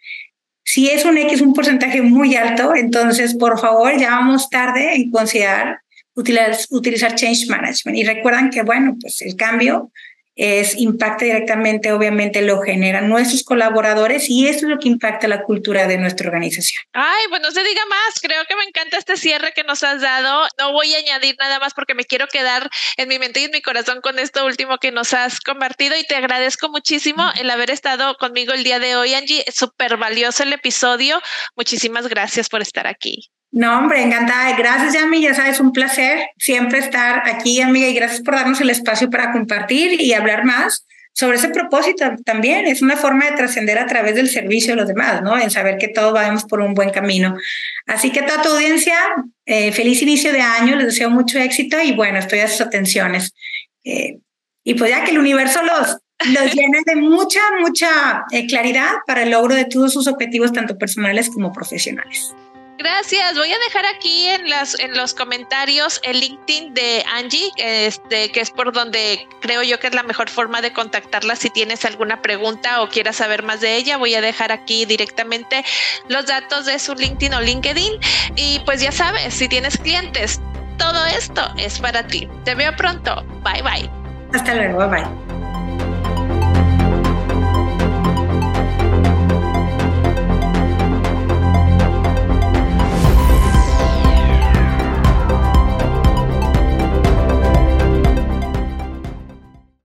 Si es un X, un porcentaje muy alto, entonces por favor ya vamos tarde en considerar utilizar, utilizar change management. Y recuerdan que, bueno, pues el cambio es impacta directamente, obviamente lo generan nuestros colaboradores y eso es lo que impacta la cultura de nuestra organización. Ay, pues no se diga más, creo que me encanta este cierre que nos has dado. No voy a añadir nada más porque me quiero quedar en mi mente y en mi corazón con esto último que nos has compartido y te agradezco muchísimo el haber estado conmigo el día de hoy, Angie. Súper valioso el episodio. Muchísimas gracias por estar aquí. No, hombre, encantada. Gracias, Yami. Ya sabes, un placer siempre estar aquí, amiga, y gracias por darnos el espacio para compartir y hablar más sobre ese propósito también. Es una forma de trascender a través del servicio a los demás, ¿no? En saber que todos vamos por un buen camino. Así que a toda tu audiencia, eh, feliz inicio de año, les deseo mucho éxito y bueno, estoy a sus atenciones. Eh, y pues ya que el universo los, los llene de mucha, mucha eh, claridad para el logro de todos sus objetivos, tanto personales como profesionales. Gracias. Voy a dejar aquí en las en los comentarios el LinkedIn de Angie, este que es por donde creo yo que es la mejor forma de contactarla si tienes alguna pregunta o quieras saber más de ella. Voy a dejar aquí directamente los datos de su LinkedIn o LinkedIn y pues ya sabes, si tienes clientes, todo esto es para ti. Te veo pronto. Bye bye. Hasta luego. Bye.